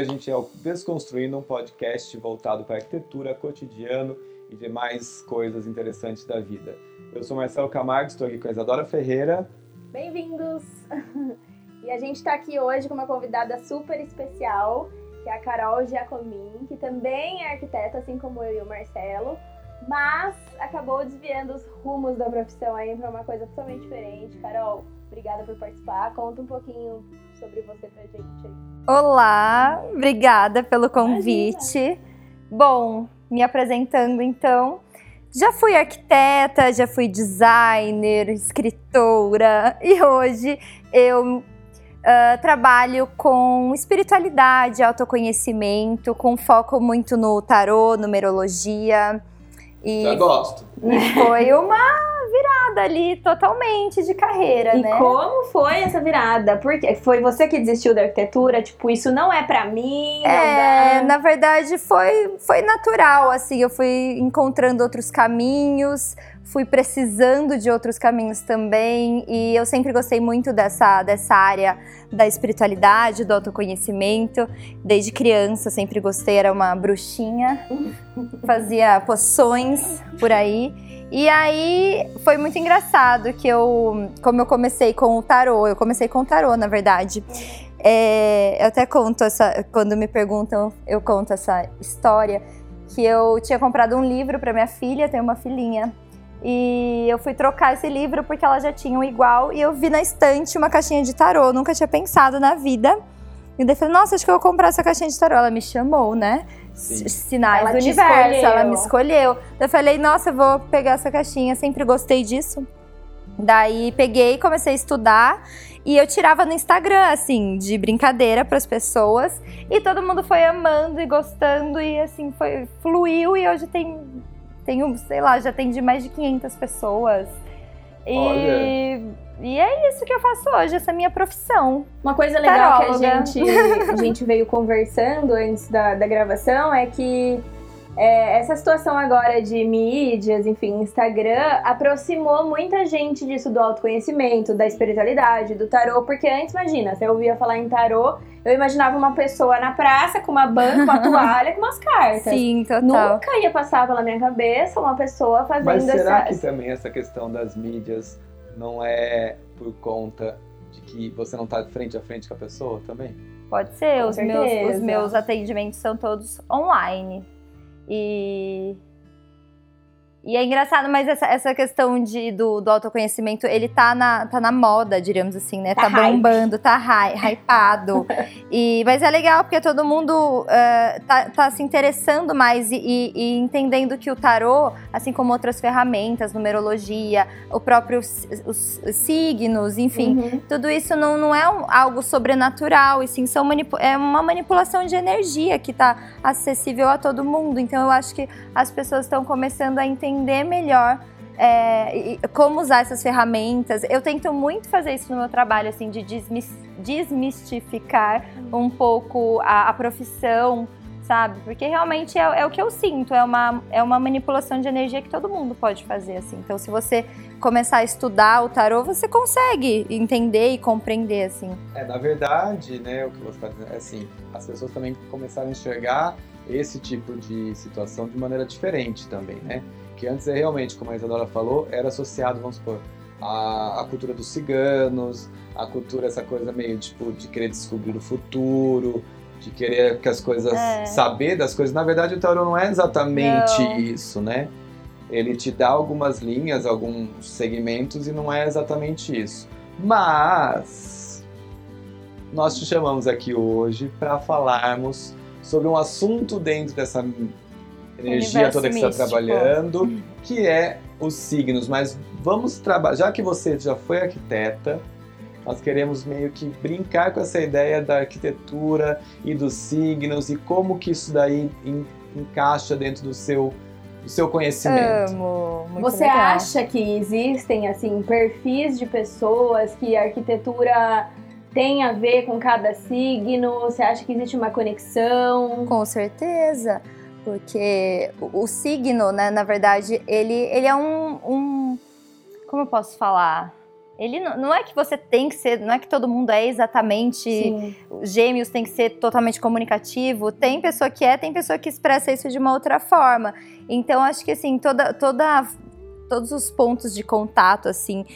a gente é o Desconstruindo, um podcast voltado para arquitetura, cotidiano e demais coisas interessantes da vida. Eu sou Marcelo Camargo, estou aqui com a Isadora Ferreira. Bem-vindos! E a gente está aqui hoje com uma convidada super especial, que é a Carol Giacomin, que também é arquiteta, assim como eu e o Marcelo, mas acabou desviando os rumos da profissão aí para uma coisa totalmente diferente. Carol, obrigada por participar. Conta um pouquinho sobre você pra gente aí. Olá, obrigada pelo convite. Imagina. Bom, me apresentando então. Já fui arquiteta, já fui designer, escritora e hoje eu Uh, trabalho com espiritualidade, autoconhecimento, com foco muito no tarô, numerologia. E Já gosto. E foi uma virada ali totalmente de carreira, e né? E como foi essa virada? Porque foi você que desistiu da arquitetura? Tipo, isso não é para mim? É, na verdade foi foi natural, assim, eu fui encontrando outros caminhos, fui precisando de outros caminhos também, e eu sempre gostei muito dessa dessa área da espiritualidade, do autoconhecimento. Desde criança sempre gostei, era uma bruxinha, fazia poções por aí. E aí foi muito engraçado que eu, como eu comecei com o tarô, eu comecei com o tarô, na verdade. É, eu até conto essa, quando me perguntam, eu conto essa história que eu tinha comprado um livro para minha filha, tenho uma filhinha. E eu fui trocar esse livro porque ela já tinha um igual e eu vi na estante uma caixinha de tarô, nunca tinha pensado na vida. E daí falei, nossa, acho que eu vou comprar essa caixinha de tarô. Ela me chamou, né? Sim. Sinais ela do universo, escolheu. ela me escolheu. Daí eu falei, nossa, eu vou pegar essa caixinha, sempre gostei disso. Daí peguei, comecei a estudar e eu tirava no Instagram, assim, de brincadeira para as pessoas. E todo mundo foi amando e gostando e assim, foi fluiu e hoje tem tenho, sei lá, já atendi mais de 500 pessoas. E Olha. E é isso que eu faço hoje, essa é a minha profissão. Uma coisa legal Taróloga. que a gente, a gente veio conversando antes da, da gravação é que é, essa situação agora de mídias, enfim, Instagram, aproximou muita gente disso do autoconhecimento, da espiritualidade, do tarô, porque antes, imagina, você ouvia falar em tarô, eu imaginava uma pessoa na praça com uma banca, uma toalha, com umas cartas. Sim, total. Nunca ia passar pela minha cabeça uma pessoa fazendo Mas será essa... que também essa questão das mídias não é por conta de que você não está frente a frente com a pessoa também? Pode ser, os meus, os meus atendimentos são todos online. E e é engraçado, mas essa, essa questão de, do, do autoconhecimento, ele tá na, tá na moda, diríamos assim, né? Tá, tá bombando, tá hy, hypado. e, mas é legal porque todo mundo uh, tá, tá se interessando mais e, e, e, entendendo que o tarô, assim como outras ferramentas, numerologia, o próprio os, os signos, enfim, uhum. tudo isso não, não é um, algo sobrenatural, e sim são é uma manipulação de energia que tá acessível a todo mundo. Então eu acho que as pessoas estão começando a entender entender melhor é, como usar essas ferramentas. Eu tento muito fazer isso no meu trabalho, assim, de desmistificar um pouco a, a profissão, sabe? Porque realmente é, é, o que eu sinto, é uma, é uma manipulação de energia que todo mundo pode fazer, assim. Então, se você começar a estudar o tarô, você consegue entender e compreender, assim. É, na verdade, né, o que você está dizendo é assim, as pessoas também começaram a enxergar esse tipo de situação de maneira diferente também, né? Que antes é realmente, como a Isadora falou, era associado, vamos supor, à, à cultura dos ciganos, a cultura, essa coisa meio tipo de querer descobrir o futuro, de querer que as coisas, é. saber das coisas. Na verdade, o tarot não é exatamente não. isso, né? Ele te dá algumas linhas, alguns segmentos e não é exatamente isso. Mas nós te chamamos aqui hoje para falarmos sobre um assunto dentro dessa energia toda que você está trabalhando, que é os signos. Mas vamos trabalhar, já que você já foi arquiteta, nós queremos meio que brincar com essa ideia da arquitetura e dos signos e como que isso daí encaixa dentro do seu do seu conhecimento. Amo, muito Você legal. acha que existem assim perfis de pessoas que a arquitetura tem a ver com cada signo? Você acha que existe uma conexão? Com certeza porque o, o signo, né, na verdade, ele, ele é um, um, Como eu posso falar? Ele não, não, é que você tem que ser, não é que todo mundo é exatamente Sim. gêmeos, tem que ser totalmente comunicativo. Tem pessoa que é, tem pessoa que expressa isso de uma outra forma. Então acho que assim, toda, toda todos os pontos de contato assim,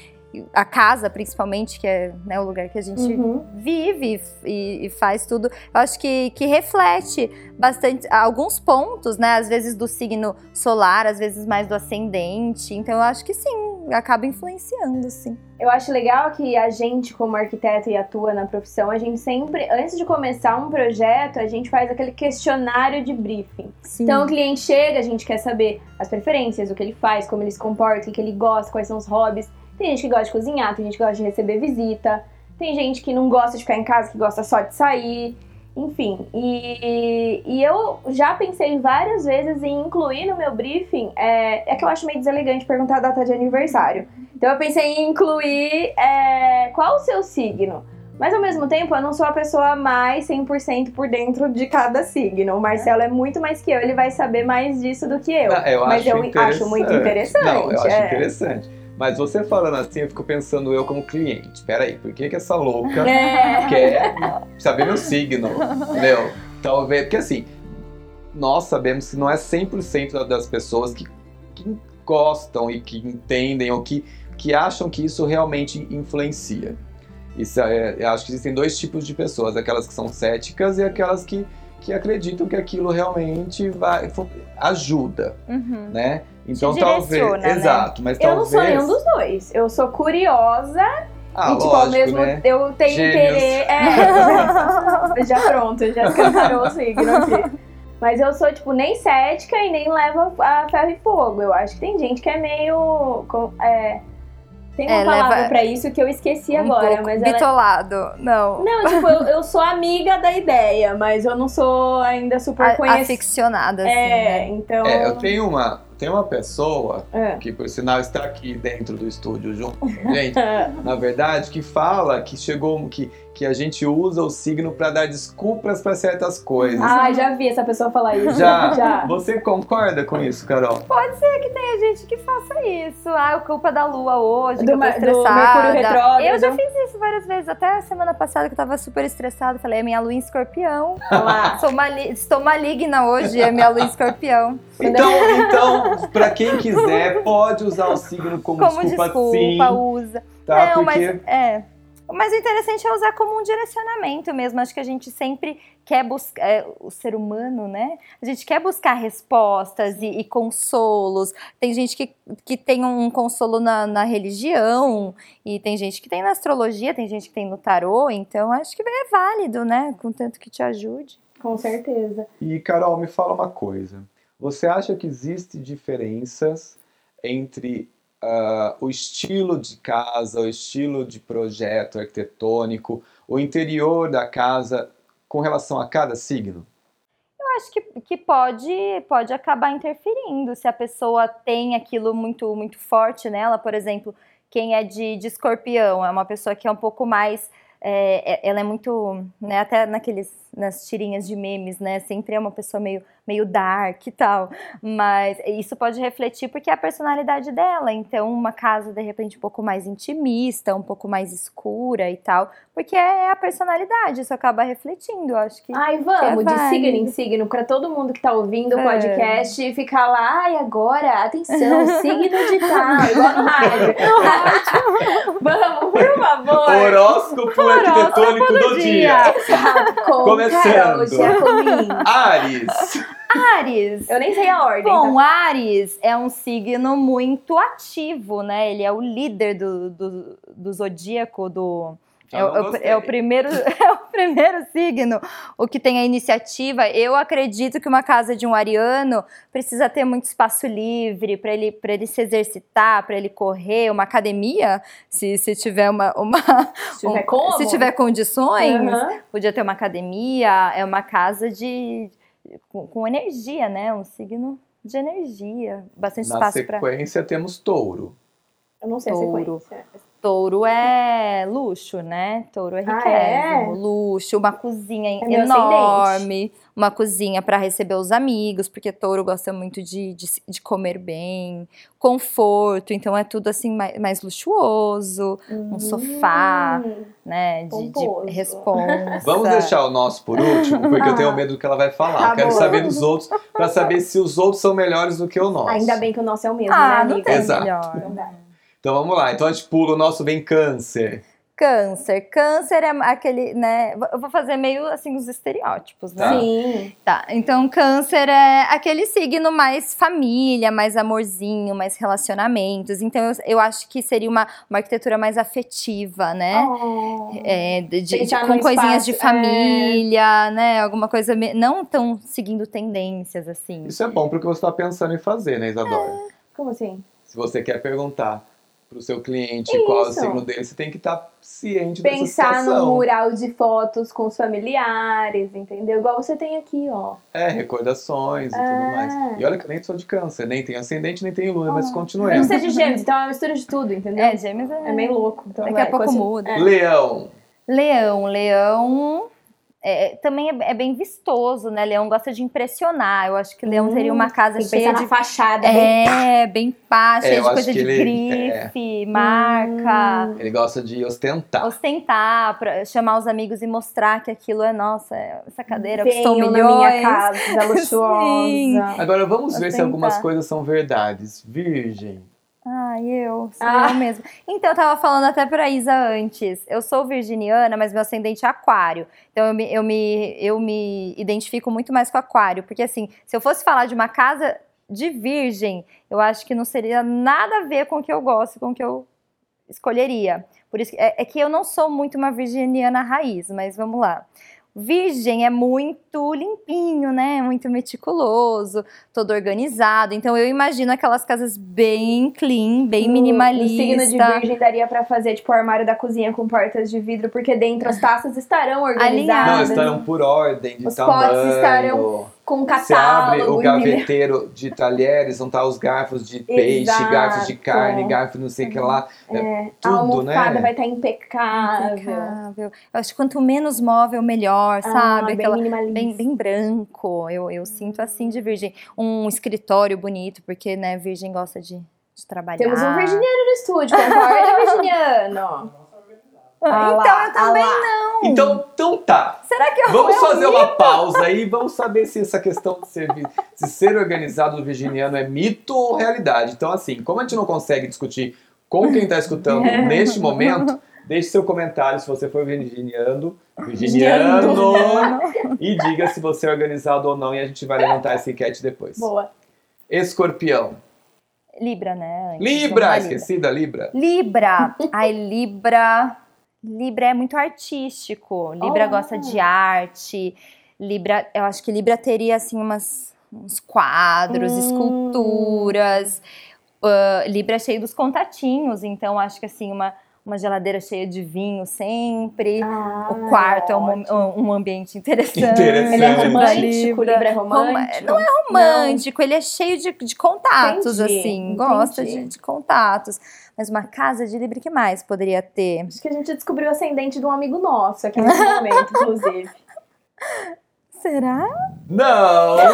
a casa principalmente, que é né, o lugar que a gente uhum. vive e, e, faz tudo, eu acho que, que reflete bastante alguns pontos, né? Às vezes do signo solar, às vezes mais do ascendente. Então eu acho que sim, acaba influenciando, sim. Eu acho legal que a gente, como arquiteto e atua na profissão, a gente sempre, antes de começar um projeto, a gente faz aquele questionário de briefing. Sim. Então o cliente chega, a gente quer saber as preferências, o que ele faz, como ele se comporta, o que ele gosta, quais são os hobbies. Tem gente que gosta de cozinhar, tem gente que gosta de receber visita, tem gente que não gosta de ficar em casa, que gosta só de sair. Enfim, e, e eu já pensei várias vezes em incluir no meu briefing. É, é que eu acho meio deselegante perguntar a data de aniversário. Então eu pensei em incluir é, qual o seu signo. Mas ao mesmo tempo, eu não sou a pessoa mais 100% por dentro de cada signo. O Marcelo é muito mais que eu, ele vai saber mais disso do que eu. Não, eu Mas eu acho muito interessante. Não, eu acho é. interessante. Mas você falando assim, eu fico pensando eu como cliente. Peraí, por que, que essa louca é. quer saber meu signo? Entendeu? Talvez, porque assim, nós sabemos que não é 100% das pessoas que, que gostam e que entendem ou que, que acham que isso realmente influencia. Isso é, eu acho que existem dois tipos de pessoas, aquelas que são céticas e aquelas que, que acreditam que aquilo realmente vai ajuda, uhum. né? Então talvez. Né? Exato, mas eu talvez. Eu não sou nenhum dos dois. Eu sou curiosa. Ah, e, tipo, lógico, ao mesmo né? eu tenho Gêmeos. querer. É, já pronto, já escancarou o signo aqui. Mas eu sou, tipo, nem cética e nem levo a ferro e fogo. Eu acho que tem gente que é meio. É, tem uma é, palavra leva... pra isso que eu esqueci um agora, mas ela... É bitolado, não. Não, tipo, eu, eu, sou amiga da ideia, mas eu não sou ainda super conhecida. Aficionada, assim, É, né? então... É, eu tenho uma, tem uma pessoa, é. que por sinal está aqui dentro do estúdio junto com a gente, na verdade, que fala que chegou, que que a gente usa o signo para dar desculpas para certas coisas. Ah, já vi essa pessoa falar isso. Já. já. Você concorda com isso, Carol? Pode ser que tenha gente que faça isso. Ah, é culpa da lua hoje, do, que eu tô estressada. Do retrógrado. Eu já fiz isso várias vezes. Até a semana passada que eu tava super estressada. Falei, é minha lua em escorpião. Sou mali estou maligna hoje, é minha lua em escorpião. Então, então para quem quiser, pode usar o signo como, como desculpa, desculpa sim. usa. Tá, Não, porque... mas é. Mas o interessante é usar como um direcionamento mesmo. Acho que a gente sempre quer buscar, é, o ser humano, né? A gente quer buscar respostas e, e consolos. Tem gente que, que tem um consolo na, na, religião, e tem gente que tem na astrologia, tem gente que tem no tarô. Então, acho que é válido, né? Contanto que te ajude. Com certeza. E, Carol, me fala uma coisa. Você acha que existem diferenças entre uh, o estilo de casa, o estilo de projeto arquitetônico, o interior da casa com relação a cada signo? Eu acho que, que pode, pode acabar interferindo se a pessoa tem aquilo muito, muito forte nela. Por exemplo, quem é de, de escorpião é uma pessoa que é um pouco mais é, é, ela é muito, né, até naqueles, nas tirinhas de memes, né, sempre é uma pessoa meio, meio dark e tal, mas isso pode refletir porque é a personalidade dela, então uma casa de repente um pouco mais intimista, um pouco mais escura e tal, porque é a personalidade, isso acaba refletindo, eu acho que Ai, vamos, que é de signo em signo, para todo mundo que tá ouvindo o é. podcast ficar lá, ai, agora, atenção, signo de tal, igual no rádio. vamos, por favor. Horóscopo arquitetônico do, do dia. dia. Exato. Com Começando. Ares. Ares. Eu nem sei a ordem. Bom, tá? Ares é um signo muito ativo, né? Ele é o líder do, do, do zodíaco, do é, o, é, o primeiro, é o primeiro signo, o que tem a iniciativa. Eu acredito que uma casa de um ariano precisa ter muito espaço livre para ele, ele se exercitar, para ele correr, uma academia, se, se tiver uma, uma se, tiver um, se tiver condições, uhum. podia ter uma academia. É uma casa de com, com energia, né? Um signo de energia, bastante Na espaço para. Na sequência pra... temos touro. Eu não sei touro. a sequência. Touro é luxo, né? Touro é Ah, riquésimo, é? luxo, uma cozinha É enorme, uma cozinha para receber os amigos, porque touro gosta muito de, de, de comer bem, conforto, então é tudo assim mais, mais luxuoso, um sofá, né? De, de responsa. Vamos deixar o nosso por último, porque eu tenho medo do que ela vai falar. Tá Quero bom. saber dos outros, pra saber se os outros são melhores do que o nosso. Ainda bem que o nosso é o mesmo, né, Ah, não amiga? tem Exato. melhor. Não dá. Então vamos lá. Então a gente pula o nosso vem câncer. Câncer. Câncer é aquele, né? Eu vou fazer meio assim os estereótipos, né? Tá. Sim. Tá, então câncer é aquele signo mais família, mais amorzinho, mais relacionamentos. Então eu, eu acho que seria uma, uma arquitetura mais afetiva, né? Oh. É, de- de- com coisinhas de espaço, é. família, né? Alguma coisa me- não tão seguindo tendências assim. Isso é bom porque você está pensando em fazer, né, Isadora? Como assim? Se você quer perguntar pro seu cliente qual é o Isso. signo dele, você tem que estar ciente dessa Pensar no mural de fotos com os familiares, entendeu? Igual você tem aqui, ó. É, recordações e Ah. tudo mais. E olha que eu nem sou de câncer, nem tenho ascendente, nem tenho lua, mas Eu continuemos. não sei de gêmeos, então é uma mistura de tudo, entendeu? É, gêmeos é, É meio louco. Então Daqui vai, a pouco continua. muda. É. Leão. Leão, leão é, também é, é bem vistoso, né? Leão gosta de impressionar. Eu acho que leão teria uma casa Hum, que cheia de fachada. É, bem pá, É, cheia de coisa de ele- grife, marca. Hum. Ele gosta de ostentar. Ostentar, pra chamar os amigos e mostrar que aquilo é, nossa, essa cadeira custou milhões. na minha casa, Sim. luxuosa. Agora vamos ver se algumas coisas são verdades. Virgem. Ai, eu, sou Ah. eu mesmo. Então, eu tava falando até pra Isa antes. Eu sou virginiana, mas meu ascendente é aquário. Então, eu me, eu, me, eu me identifico muito mais com aquário. Porque, assim, se eu fosse falar de uma casa de virgem, eu acho que não seria nada a ver com o que eu gosto, com o que eu escolheria. Por isso, é, é que eu não sou muito uma virginiana raiz, mas vamos lá. Virgem é muito limpinho, né? Muito meticuloso, todo organizado. Então eu imagino aquelas casas bem clean, bem minimalista. No signo de virgem daria pra fazer, tipo, o armário da cozinha com portas de vidro, porque dentro as taças estarão Não, organizadas. estarão por ordem de Os tamanho. potes estarão Com Você abre o catálogo. gaveteiro de talheres, vão estar os garfos de peixe, Exato. garfos de carne, garfo não sei o que lá. É, a tudo, almofada né? vai estar impecável. Impecável. Eu acho que quanto menos móvel, melhor, sabe? Ah, bem Aquela- minimalista. Bem, bem branco. Eu, eu sinto assim de virgem. Um escritório bonito, porque, né, virgem gosta de, de trabalhar. Temos um virginiano no estúdio, concorda, virginiano? Ah então lá, eu também ah lá. não. Então, então tá. Será que eu Vamos fazer uma pausa aí e vamos saber se essa questão de ser, de ser organizado no virginiano é mito ou realidade. Então, assim, como a gente não consegue discutir com quem está escutando neste momento, deixe seu comentário se você for virginiano, virginiano, e diga se você é organizado ou não e a gente vai levantar essa enquete depois. Boa. Escorpião. Libra, né? Libra, esqueci da Libra. Libra. Ai, Libra. Libra é muito artístico. Libra Oh. gosta de arte. Libra, eu acho que Libra teria assim umas uns quadros, Hum. esculturas. Ah, Libra é cheio dos contatinhos, então acho que assim uma uma geladeira cheia de vinho sempre. Ah, o quarto é um, um- ambiente interessante. Interessante. Ele é romântico, Libra é romântico. Não é romântico, ele é cheio de, de contatos, Entendi, assim. Gosta entendi. de, de contatos. Mas uma casa de Libra, que mais poderia ter? Acho que a gente descobriu o ascendente de um amigo nosso aqui nesse momento, inclusive. Será? Não!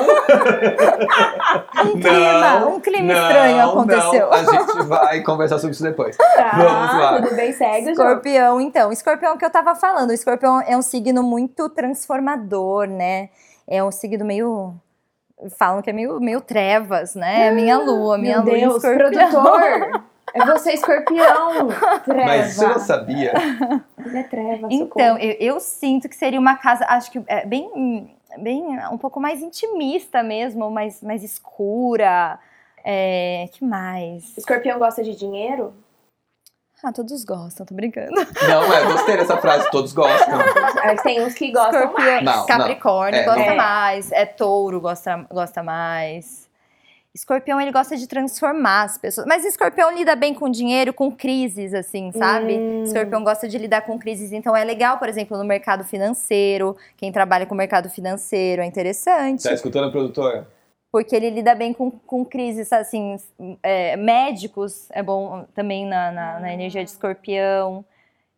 Um clima, um clima estranho aconteceu. Não. A gente vai conversar sobre isso depois. Tá, Vamos lá. tudo bem, segue. Escorpião, então. Escorpião que eu tava falando. O escorpião é um signo muito transformador, né? É um signo meio. Falam que é meio, meio trevas, né? É minha lua, minha Meu lua Deus, escorpião. produtor! É você, escorpião! Treva. Mas você já sabia? Ele é treva, Então, socorro. eu, eu sinto que seria uma casa, acho que é bem, bem um pouco mais intimista mesmo, mais, mais escura. É, que mais? Escorpião gosta de dinheiro? Ah, todos gostam, tô brincando. Não, é, gostei dessa frase, todos gostam. Tem uns que gostam Escorpião, mais. Não, Capricórnio É, gosta não. mais, é touro gosta, gosta mais. Escorpião, ele gosta de transformar as pessoas. Mas escorpião lida bem com dinheiro, com crises, assim, sabe? Hum. Escorpião gosta de lidar com crises. Então, é legal, por exemplo, no mercado financeiro. Quem trabalha com o mercado financeiro é interessante. Tá escutando, produtor? porque ele lida bem com, com crises, assim, é, médicos, é bom também na, na, na energia de escorpião,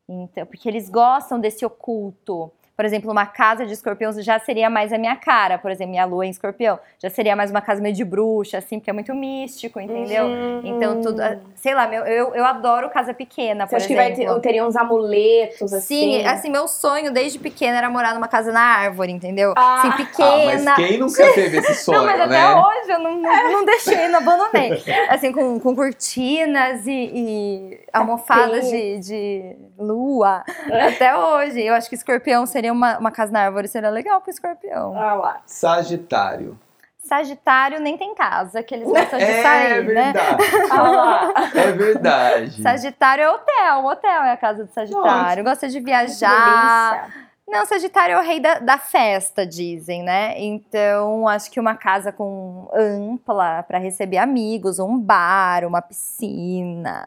então, porque eles gostam desse oculto por exemplo, uma casa de escorpião já seria mais a minha cara, por exemplo, minha lua em escorpião. Já seria mais uma casa meio de bruxa, assim, porque é muito místico, entendeu? Uhum. Então, tudo. Ah, sei lá, meu, eu, eu adoro casa pequena, Você por acha exemplo. que vai ter, teria uns amuletos, assim? Sim, assim, meu sonho desde pequena era morar numa casa na árvore, entendeu? Ah. Assim, pequena. Ah, mas quem nunca teve esse sonho, não, mas né? até hoje eu não, não, não deixei, não abandonei. Assim, com, com cortinas e, e almofadas de, de lua. Até hoje. Eu acho que escorpião seria uma, uma casa na árvore, seria legal pro escorpião. Ah lá. Sagitário. Sagitário nem tem casa, que eles gostam de é sair, verdade. né? Ah lá. É verdade. Sagitário é hotel, o hotel é a casa do Sagitário. Gosta de viajar. Não, Sagitário é o rei da, da, festa, dizem, né? Então, acho que uma casa com ampla para receber amigos, um bar, uma piscina,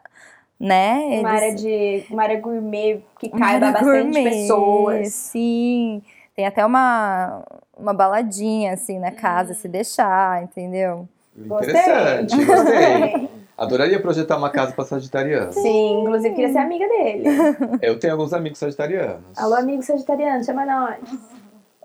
né? Eles... Uma área de uma área gourmet que caiba bastante gourmet, pessoas. Sim. Tem até uma, uma baladinha assim na casa, hum. se deixar, entendeu? Interessante, gostei. gostei. Adoraria projetar uma casa para sagitariano. Sim, inclusive queria ser amiga dele. Eu tenho alguns amigos sagitarianos. Alô, amigo sagitariano, chama nós.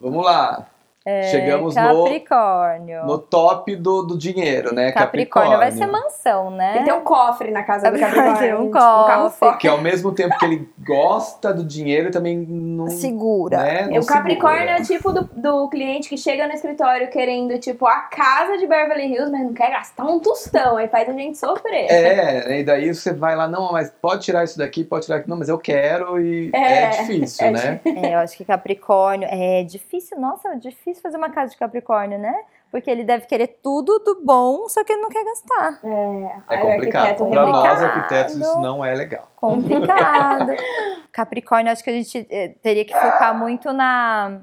Vamos lá. É, Chegamos Capricórnio. No, no top do, do dinheiro, né? Capricórnio. Capricórnio vai ser mansão, né? Ele tem um cofre na casa do Capricórnio. Tem um cofre. Um que ao mesmo tempo que ele gosta do dinheiro, também não... Segura. Né, não o Capricórnio segura. é o tipo do, do cliente que chega no escritório querendo, tipo, a casa de Beverly Hills, mas não quer gastar um tostão. Aí faz a gente sofrer. É, e daí você vai lá, não, mas pode tirar isso daqui, pode tirar aqui. Não, mas eu quero e é, é difícil, é né? É, eu acho que Capricórnio é difícil. Nossa, é difícil fazer uma casa de Capricórnio Capricórnio, né? Porque ele deve querer tudo do bom, só que ele não quer gastar. É, é complicado. Para nós arquitetos isso não é legal. Complicado. Capricórnio, acho que a gente eh, teria que focar muito na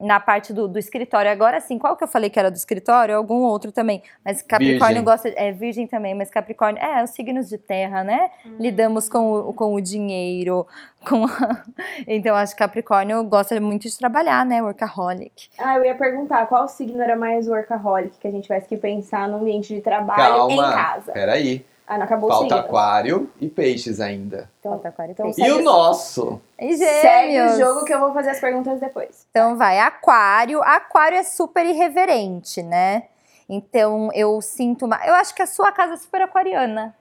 na parte do, do, escritório. Agora sim, qual que eu falei que era do escritório? Algum outro também. Mas Capricórnio virgem. gosta. É virgem também, mas Capricórnio. É, os signos de terra, né? Hum. Lidamos com o, com o dinheiro. Com a... Então, acho que Capricórnio gosta muito de trabalhar, né? Workaholic. Ah, eu ia perguntar qual signo era mais workaholic que a gente tivesse que pensar no ambiente de trabalho Calma, em casa. Peraí. Ah, não acabou Falta o aquário e peixes ainda. Então, Falta aquário e então peixes. E o nosso? E Segue o jogo que eu vou fazer as perguntas depois. Então vai, aquário. Aquário é super irreverente, né? Então eu sinto uma... Eu acho que a sua casa é super aquariana.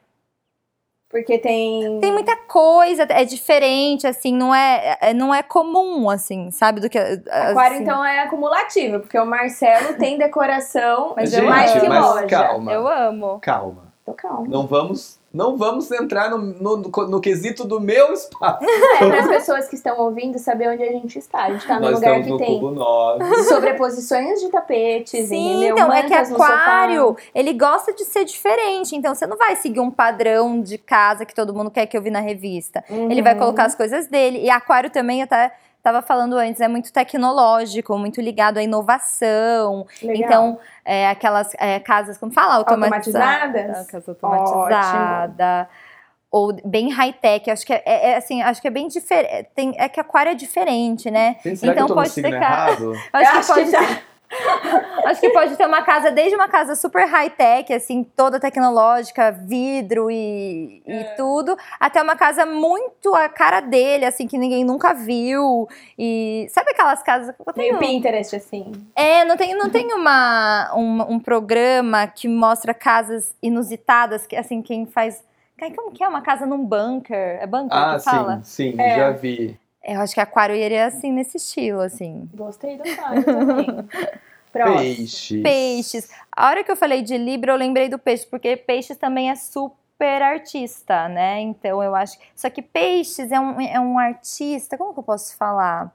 Porque tem. Tem muita coisa, é diferente, assim, não é, é não é comum, assim, sabe? Do que. Aquário, assim. então, é acumulativo, porque o Marcelo tem decoração, mas Gente, mais que mas loja. Calma. Eu amo. Calma. Tô calma. Não vamos não vamos entrar no, no, no, quesito do meu espaço. É, para as pessoas que estão ouvindo saber onde a gente está. A gente está num lugar que no tem cubo 9. sobreposições de tapetes, Sim, entendeu? então é que aquário, ele gosta de ser diferente. Então você não vai seguir um padrão de casa que todo mundo quer que eu vi na revista. Uhum. Ele vai colocar as coisas dele. E aquário também até estava falando antes, é muito tecnológico, muito ligado à inovação. Legal. Então, é, aquelas é, casas, como fala, automatizadas. Automatizadas? Casa automatizada. Ou bem high-tech, acho que é, é, é, assim, acho que é bem diferente. É que aquário é diferente, né? Será então que eu tô pode ser errado? Acho, Eu acho que pode que tá. ser. Acho que pode ter uma casa, desde uma casa super high-tech, assim, toda tecnológica, vidro e, e É. tudo, até uma casa muito a cara dele, assim, que ninguém nunca viu. E sabe aquelas casas que eu Meio. Pinterest, assim. É, não tem, não tem uma, um, um programa que mostra casas inusitadas, que assim, quem faz. Como que é? Uma casa num bunker? É bunker Ah, que fala? sim, sim, É. já vi. Eu acho que aquário iria assim, nesse estilo, assim. Gostei do aquário também. Próximo. Peixes. Peixes. A hora que eu falei de Libra, eu lembrei do peixe, porque peixes também é super artista, né? Então eu acho. Só que peixes é um, é um artista. Como que eu posso falar?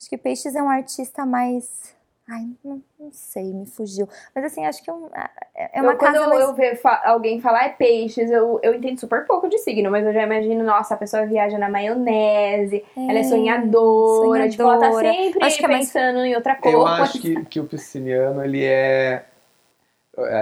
Acho que peixes é um artista mais. Ai, não, não sei, me fugiu. Mas assim, acho que é, um- é uma eu, quando casa mais. eu ver fa- alguém falar é peixes, eu, eu entendo super pouco de signo, mas eu já imagino, nossa, a pessoa viaja na maionese, ela é sonhadora, tipo, ela tá sonhadora. sempre Acho que é mais- pensando em outra coisa. Eu acho que, que o pisciniano, ele é,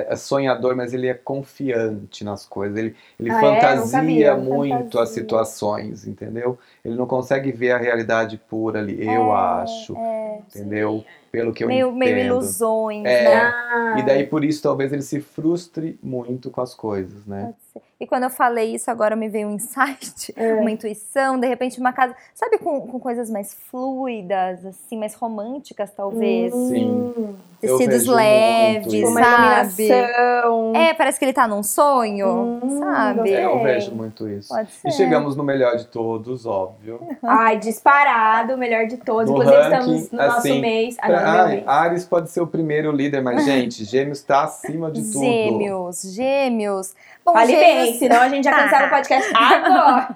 é sonhador, mas ele é confiante nas coisas. Ele, ele Ah, é? Fantasia sabia, muito fantasia. as situações, entendeu? Ele não consegue ver a realidade pura ali, eu É, acho. é. Entendeu? Pelo que eu meio, entendo. meio ilusões, É. né? E daí por isso talvez ele se frustre muito com as coisas, né? Pode ser. E quando eu falei isso, agora me veio um insight, É. uma intuição, de repente uma casa, sabe, com, com coisas mais fluidas, assim, mais românticas, talvez. Sim. Hum, Eu Tecidos muito leves, uma sabe? iluminação. É, parece que ele tá num sonho, Hum, sabe? É, eu vejo muito isso. Pode ser. E chegamos no melhor de todos, óbvio. Ai, disparado, o melhor de todos. No Inclusive, ranking, estamos no nosso assim, mês. Ah, Pra- Ai. Ares pode ser o primeiro líder, mas, gente, Gêmeos tá acima de tudo. Gêmeos, gêmeos. Bom, Fale gêmeos, bem, senão a gente já cancela o podcast agora.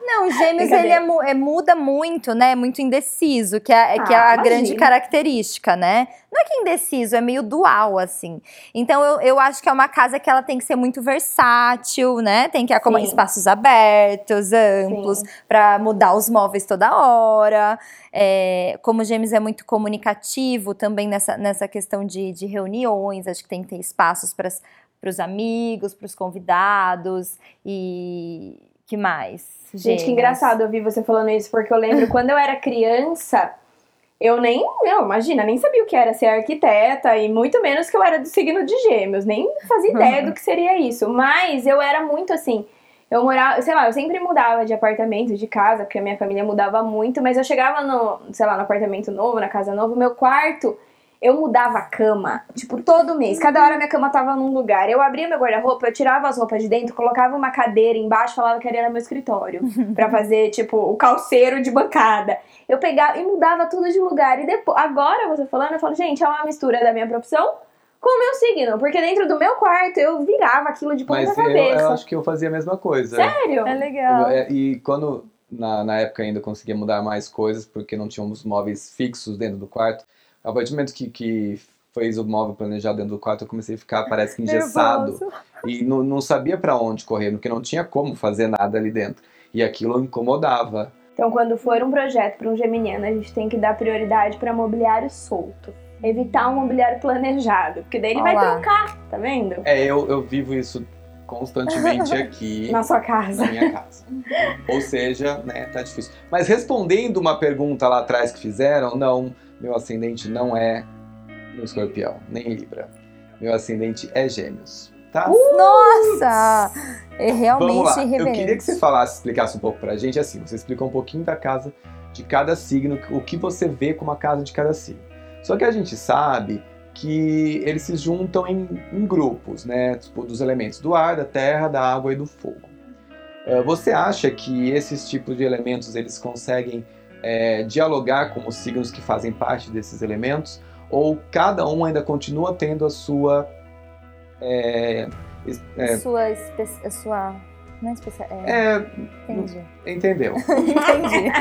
Não, gêmeos ele é é- muda muito, né? É muito indeciso, que é, que é Ah, a grande imagina. característica, né? Não é que indeciso, é meio dual, assim. Então eu, eu acho que é uma casa que ela tem que ser muito versátil, né? Tem que acomodar espaços abertos, amplos, pra mudar os móveis toda hora. É, como gêmeos é muito comunicativo também nessa, nessa questão de, de reuniões, acho que tem que ter espaços para os amigos, para os convidados e que mais? Gente, que Gêmeos. engraçado ouvir você falando isso, porque eu lembro quando eu era criança, eu nem, não, imagina, nem sabia o que era ser arquiteta e muito menos que eu era do signo de gêmeos, nem fazia ideia do que seria isso. Mas eu era muito assim, eu morava, sei lá, eu sempre mudava de apartamento, de casa, porque a minha família mudava muito, mas eu chegava no, sei lá, no apartamento novo, na casa nova, meu quarto, eu mudava a cama, tipo, todo mês. Cada hora minha cama tava num lugar. Eu abria meu guarda-roupa, eu tirava as roupas de dentro, colocava uma cadeira embaixo, falava que era meu escritório. pra fazer, tipo, o calceiro de bancada. Eu pegava e mudava tudo de lugar. E depois, agora você falando, eu falo, gente, é uma mistura da minha profissão com o meu signo. Porque dentro do meu quarto eu virava aquilo de ponta Mas eu, cabeça. eu acho que eu fazia a mesma coisa. Sério? É legal. É, E quando, na, na época ainda eu conseguia mudar mais coisas, porque não tínhamos móveis fixos dentro do quarto, a partir do momento que, que fez o móvel planejado dentro do quarto, eu comecei a ficar, parece que engessado. E não, não sabia pra onde correr, porque não tinha como fazer nada ali dentro. E aquilo incomodava. Então, quando for um projeto para um geminiano, a gente tem que dar prioridade para mobiliário solto. Evitar um mobiliário planejado. Porque daí ele vai Olha lá. trocar, tá vendo? É, eu, eu vivo isso constantemente aqui. Na sua casa. na minha casa. Ou seja, né, tá difícil. Mas respondendo uma pergunta lá atrás que fizeram, não, meu ascendente não é no escorpião, nem Libra. Meu ascendente é gêmeos, tá? Nossa! É realmente Vamos lá. Eu queria que você falasse, explicasse um pouco pra gente, assim, você explicou um pouquinho da casa de cada signo, o que você vê como a casa de cada signo. Só que a gente sabe que eles se juntam em, em grupos, né? Tipo, dos elementos do ar, da terra, da água e do fogo. Eh, Você acha que esses tipos de elementos eles conseguem eh, dialogar com os signos que fazem parte desses elementos? Ou cada um ainda continua tendo a sua. es- eh, Sua, espe... a sua... Não é especial... É, é, entendi. entendeu? entendi.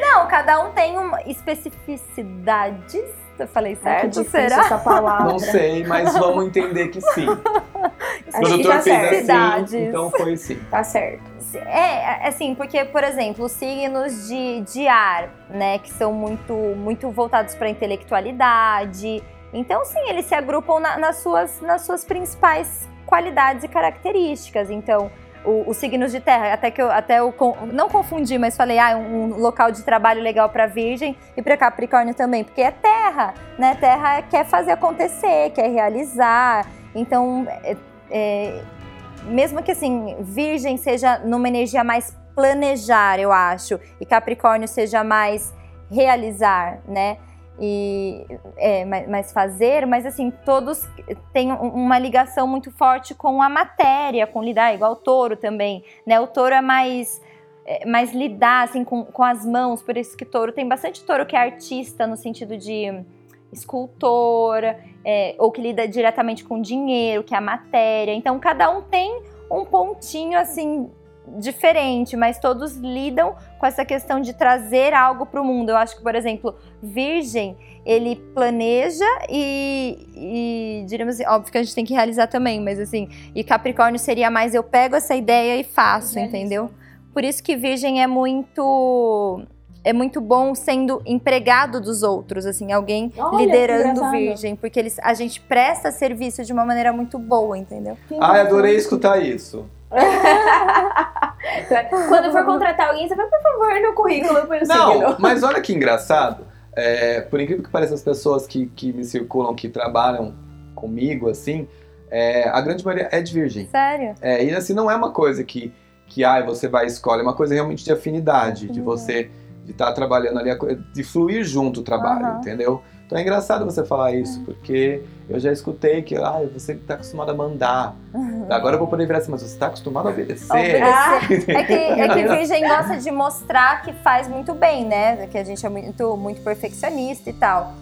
Não, cada um tem uma especificidades. Eu falei que certo? difícil Será? essa palavra. Não sei, mas vamos entender que sim. O Acho que produtor tá fez certo. assim, então foi sim. Tá certo. É, assim, porque, por exemplo, os signos de, de ar, né, que são muito, muito voltados para a intelectualidade. Então, sim, eles se agrupam na- nas, suas, nas suas principais qualidades e características. Então, os signos de terra, até que eu, até eu não confundi, mas falei, ah, um, um local de trabalho legal para Virgem e para Capricórnio também, porque é terra, né? Terra quer fazer acontecer, quer realizar. Então, é- é, mesmo que assim, Virgem seja numa energia mais planejar, eu acho, e Capricórnio seja mais realizar, né? E é, mais, fazer, mas assim, todos têm um- uma ligação muito forte com a matéria, com lidar, igual o touro também, né? O touro é mais, é, mais lidar assim, com, com as mãos, por isso que touro tem bastante touro que é artista no sentido de escultor, é, ou que lida diretamente com dinheiro, que é a matéria. Então, cada um tem um pontinho assim diferente, mas todos lidam com essa questão de trazer algo para o mundo. Eu acho que, por exemplo, Virgem, ele planeja e, e diríamos assim, óbvio que a gente tem que realizar também, mas assim, e Capricórnio seria mais eu pego essa ideia e faço, entendeu? Por isso que Virgem é muito é muito bom sendo empregado dos outros, assim, alguém Olha, liderando. Virgem, porque eles, a gente presta serviço de uma maneira muito boa, entendeu? Ai, adorei escutar isso. Quando for contratar alguém, você vai, por favor, no currículo põe o Não, signo. mas olha que engraçado. é, por incrível que pareça, as pessoas que, que me circulam, que trabalham comigo, assim, é, a grande maioria é de virgem. Sério? É, e assim, não é uma coisa que, que ai, você vai escolher, é uma coisa realmente de afinidade, de Uhum. você de estar trabalhando ali, de fluir junto o trabalho, Aham. entendeu? Então é engraçado você falar isso, porque eu já escutei que ah, você está acostumado a mandar. Agora eu vou poder virar assim, mas você está acostumado a obedecer. Obedecer. É que, é que virgem gosta de mostrar que faz muito bem, né? Que a gente é muito, muito perfeccionista e tal.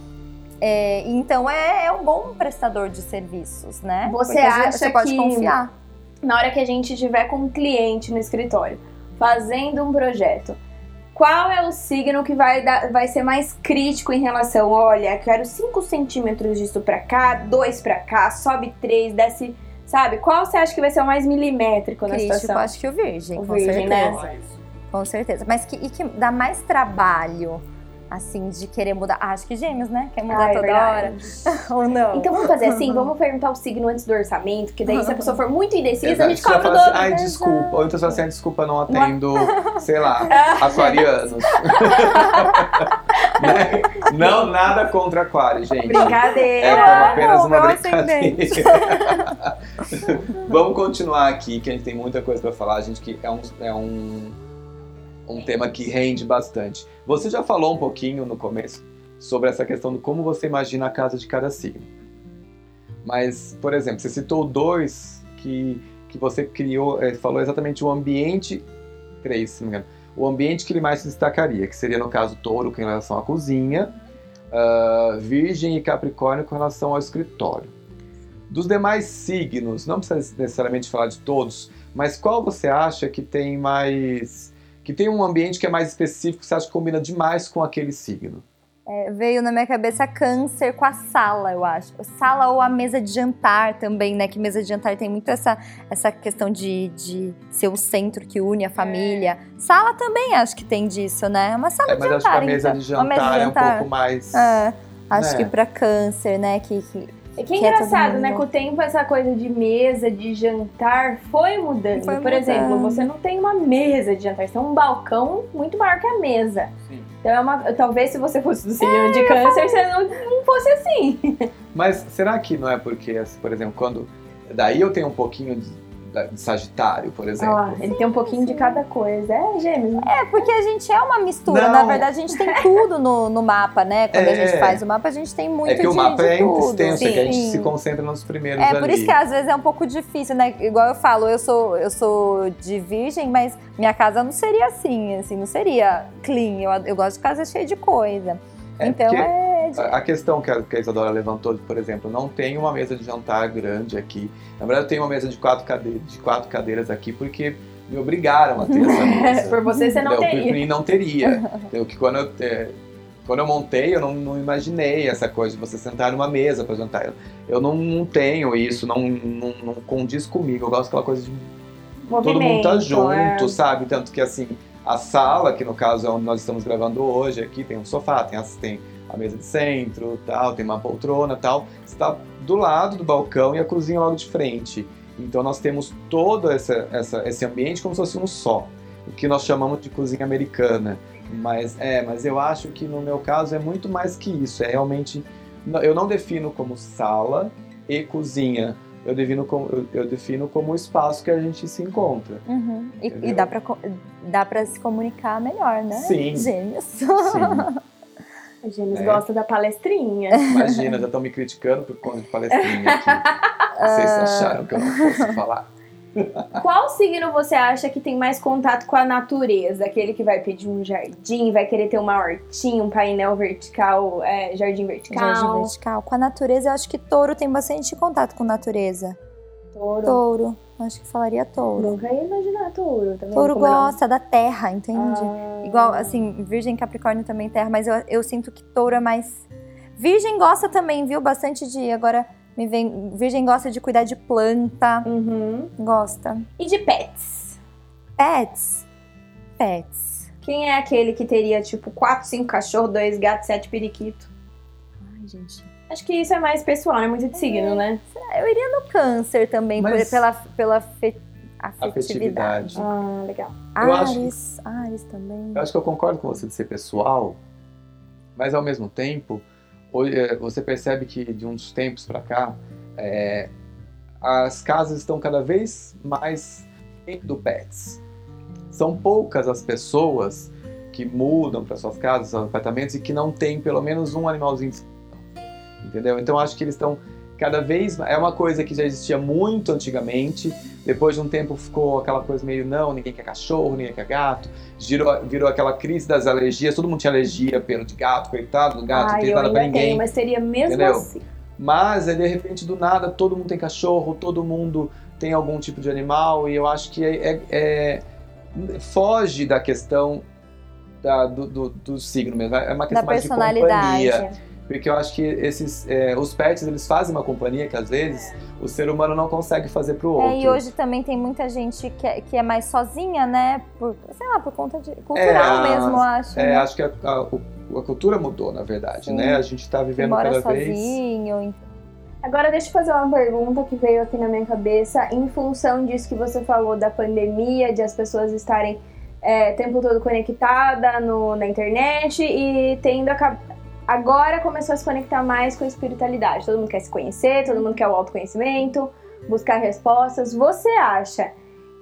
É, então é, é um bom prestador de serviços, né? Você Porque acha você pode que- confiar. Na hora que a gente estiver com um cliente no escritório, fazendo um projeto, qual é o signo que vai, dar, vai ser mais crítico em relação, olha, quero 5 centímetros disso pra cá, 2 pra cá, sobe 3, desce, sabe? Qual você acha que vai ser o mais milimétrico na Crítico, situação? acho que o virgem, O com virgem, né? certeza. Com certeza. Mas que, e que dá mais trabalho, assim, de querer mudar. Ah, acho que gêmeos, né? Quer mudar Ah, é toda verdade. hora. Ou não? Então vamos fazer assim, vamos perguntar o signo antes do orçamento, que daí se a pessoa for muito indecisa, a Exato. gente Você vai cobra o assim, dobro. ai, né? desculpa. Ou então você fala assim, ai, desculpa, não atendo, sei lá, aquarianos. Né? Não, nada contra aquário, gente. Brincadeira. É apenas uma meu brincadeira. Vamos continuar aqui, que a gente tem muita coisa para falar. A gente que é um, é um, um tema que rende bastante. Você já falou um pouquinho no começo sobre essa questão de como você imagina a casa de cada signo. Mas, por exemplo, você citou dois que, que você criou, eh, falou exatamente o ambiente, três, se não me engano, o ambiente que ele mais se destacaria, que seria no caso touro com relação à cozinha, ah, Virgem e Capricórnio com relação ao escritório. Dos demais signos, não precisa necessariamente falar de todos, mas qual você acha que tem mais. Que tem um ambiente que é mais específico, que você acha que combina demais com aquele signo? É, veio na minha cabeça câncer com a sala, eu acho. Sala ou a mesa de jantar também, né? Que mesa de jantar tem muito essa, essa questão de, de ser o centro que une a família. Sala também acho que tem disso, né? Uma sala É, de mas acho que jantar, a mesa então. de Uma mesa jantar de é um jantar. pouco mais. É, acho né? que pra câncer, né? Que, que É que é Que é engraçado, né? Com o tempo, essa coisa de mesa, de jantar, foi mudando. Foi Por mudando. exemplo, você não tem uma mesa de jantar, você tem um balcão muito maior que a mesa. Sim. Então, é uma, talvez se você fosse do signo de câncer, você não, não fosse assim. Mas será que não é porque, por exemplo, quando. Daí eu tenho um pouquinho de, da- de Sagitário, por exemplo. Ó, ele tem um pouquinho de cada coisa. É gêmeos, né? É, porque a gente é uma mistura. Não. Na verdade, a gente tem tudo no, no mapa, né? Quando a É. gente faz o mapa, a gente tem muito é que o de- mapa de é tudo. extenso, é que a gente Sim. se concentra nos primeiros É, ali. por isso que às vezes é um pouco difícil, né? Igual eu falo, eu sou, eu sou de virgem, mas minha casa não seria assim, assim, não seria clean. Eu, eu gosto de casa cheia de coisa. É, então porque é. A a questão que a, que a Isadora levantou, por exemplo, não tem uma mesa de jantar grande aqui. Na verdade, eu tenho uma mesa de quatro, cade- de quatro cadeiras aqui porque me obrigaram a ter essa mesa. Por você, você não eu, teria. E não teria. Eu, que quando eu, é, quando eu montei, eu não, não imaginei essa coisa de você sentar numa mesa para jantar. Eu, eu não, não tenho isso, não, não, não condiz comigo. Eu gosto daquela coisa de todo mundo tá junto, é. sabe? Tanto que assim, a sala, que no caso é onde nós estamos gravando hoje, aqui tem um sofá, tem, tem a mesa de centro, tal, tem uma poltrona, tal, está do lado do balcão e a cozinha logo de frente. Então nós temos todo essa, essa, esse ambiente como se fosse um só, o que nós chamamos de cozinha americana. Mas é, mas eu acho que no meu caso é muito mais que isso. É realmente eu não defino como sala e cozinha. Eu defino como, eu, defino como o espaço que a gente se encontra. Uhum. E, e dá, co- dá pra se comunicar melhor, né? Sim. Gêmeos. Sim. A Gêmeos É. gosta da palestrinha. Imagina, já estão me criticando por conta de palestrinha aqui. Vocês acharam que eu não fosse falar? Qual signo você acha que tem mais contato com a natureza? Aquele que vai pedir um jardim, vai querer ter uma hortinha, um painel vertical, é, jardim vertical. Jardim vertical. Com a natureza, eu acho que touro tem bastante contato com natureza. Touro. Touro. Acho que falaria touro. Nunca ia imaginar touro. Tá vendo Touro não? gosta da terra, entende? Ah. Igual, assim, Virgem Capricórnio também terra, mas eu, eu sinto que touro é mais. Virgem gosta também, viu? Bastante de. Agora me vem. Virgem gosta de cuidar de planta. Uhum. Gosta. E de pets? Pets. Pets. Quem é aquele que teria, tipo, 4, 5 cachorros, 2 gatos, 7 periquitos? Ai, gente. Acho que isso é mais pessoal, né? Muito de signo, né? Eu iria no câncer também, por- Mas- pela, pela fe- afetividade. Afetividade. Ah, legal. Eu acho- Ares. Ares também. Eu acho que eu concordo com você de ser pessoal, Mas ao mesmo tempo, é, você percebe que de uns tempos para cá, é, as casas estão cada vez mais do pets. São poucas as pessoas que mudam para suas casas, seus apartamentos e que não tem pelo menos um animalzinho. Entendeu? Então acho que eles estão cada vez é uma coisa que já existia muito antigamente. Depois de um tempo ficou aquela coisa meio não, ninguém quer cachorro, ninguém quer gato. Virou, virou aquela crise das alergias. Todo mundo tinha alergia pelo de gato, coitado do gato, não tem nada pra ninguém. Tenho, mas seria mesmo entendeu? assim. Mas de repente do nada todo mundo tem cachorro, todo mundo tem algum tipo de animal e eu acho que é, é, é foge da questão da, do, do, do, signo mesmo. É uma questão da mais de companhia. Porque eu acho que esses, é, os pets, eles fazem uma companhia que às vezes o ser humano não consegue fazer pro outro. É, e hoje também tem muita gente que é, que é mais sozinha, né? Por, sei lá, por conta de... Cultural é, mesmo, eu acho. É, né? acho que a, a, a, cultura mudou, na verdade, Sim. né? A gente tá vivendo Mora cada sozinho, vez... Agora deixa eu fazer uma pergunta que veio aqui na minha cabeça em função disso que você falou da pandemia, de as pessoas estarem é, o tempo todo conectada no, na internet e tendo a, agora começou a se conectar mais com a espiritualidade. Todo mundo quer se conhecer, todo mundo quer o autoconhecimento, buscar respostas. Você acha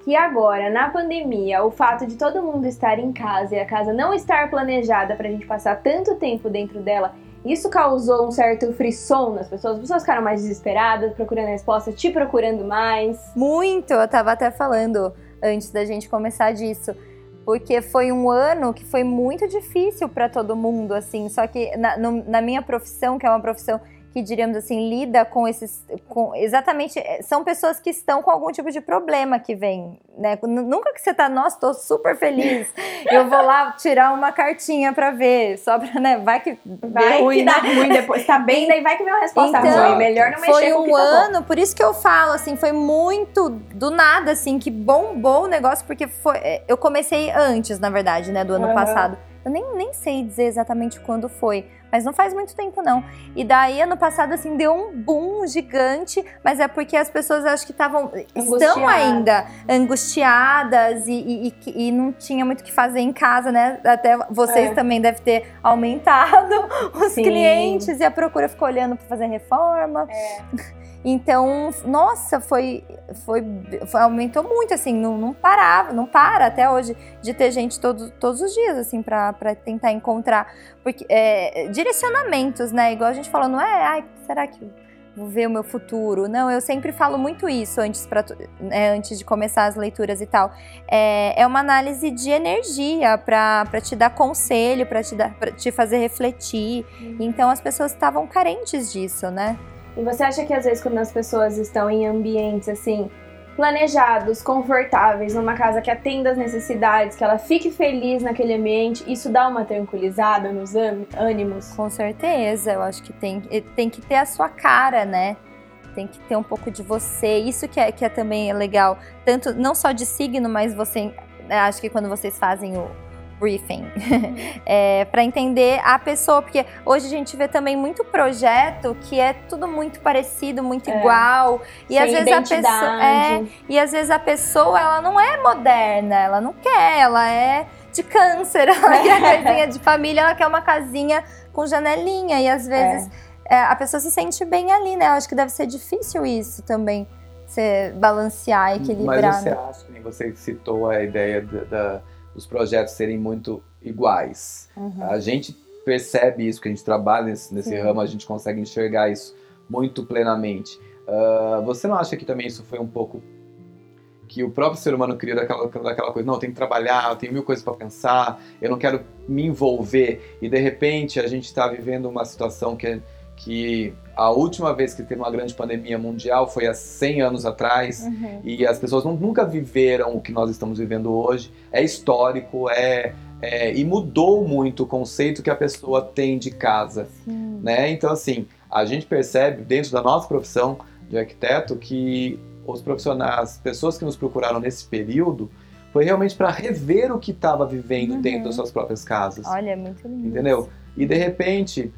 que agora, na pandemia, o fato de todo mundo estar em casa e a casa não estar planejada para a gente passar tanto tempo dentro dela, isso causou um certo frisson nas pessoas? As pessoas ficaram mais desesperadas, procurando resposta, te procurando mais? Muito! Eu tava até falando antes da gente começar disso porque foi um ano que foi muito difícil para todo mundo, assim. Só que na, no, na minha profissão, que é uma profissão que diríamos assim lida com esses com exatamente eh, são pessoas que estão com algum tipo de problema que vem né? Nunca que você tá nossa tô super feliz eu vou lá tirar uma cartinha para ver só para né? Vai que vai ruim, que dá. né? ruim depois tá bem daí vai que vem uma resposta então, ruim melhor não mexer foi um tá ano por isso que eu falo assim foi muito do nada assim que bombou o negócio porque foi eh, eu comecei antes na verdade né do ano uhum. passado eu nem, nem sei dizer exatamente quando foi, mas não faz muito tempo não. E daí ano passado assim deu um boom gigante, mas é porque as pessoas acho que estavam estão ainda angustiadas e, e, e, e, não tinha muito o que fazer em casa, né? Até vocês é. também devem ter aumentado os Sim. clientes e a procura ficou olhando para fazer reforma. É. Então, nossa, foi, foi, foi, aumentou muito, assim, não, não parava, não para até hoje de ter gente todo, todos os dias, assim, para tentar encontrar porque, é, direcionamentos, né? Igual a gente falou, não é, ai, será que vou ver o meu futuro? Não, eu sempre falo muito isso antes, pra, né, antes de começar as leituras e tal. É, é uma análise de energia para te dar conselho, para te, dar, te fazer refletir. Uhum. Então, as pessoas estavam carentes disso, né? E você acha que às vezes quando as pessoas estão em ambientes assim planejados, confortáveis, numa casa que atenda as necessidades, que ela fique feliz naquele ambiente, isso dá uma tranquilizada nos ânimos? Com certeza, eu acho que tem, tem que ter a sua cara, né? Tem que ter um pouco de você. Isso que é, que é também legal, tanto não só de signo, mas você acho que quando vocês fazem o, briefing, é, para entender a pessoa, porque hoje a gente vê também muito projeto que é tudo muito parecido, muito é. igual, e às vezes identidade. a pessoa é, e às vezes a pessoa ela não é moderna, ela não quer, ela é de câncer, ela quer casinha de família, ela quer uma casinha com janelinha e às vezes é. a pessoa se sente bem ali, né? Eu acho que deve ser difícil isso também. Você balancear, equilibrar. Mas você acha que você citou a ideia da, da os projetos serem muito iguais. Uhum. A gente percebe isso, que a gente trabalha nesse, nesse ramo, a gente consegue enxergar isso muito plenamente. Uh, você não acha que também isso foi um pouco que o próprio ser humano criou daquela, daquela coisa, não, eu tenho que trabalhar, eu tenho mil coisas para pensar, eu não quero me envolver, e de repente a gente está vivendo uma situação que é que a última vez que teve uma grande pandemia mundial foi há 100 anos atrás uhum. e as pessoas não, nunca viveram o que nós estamos vivendo hoje. É histórico, é, é, e mudou muito o conceito que a pessoa tem de casa, Sim. né? Então assim, a gente percebe dentro da nossa profissão de arquiteto que os profissionais, as pessoas que nos procuraram nesse período foi realmente para rever o que estava vivendo uhum. dentro das suas próprias casas. Olha, muito lindo. Entendeu? E de repente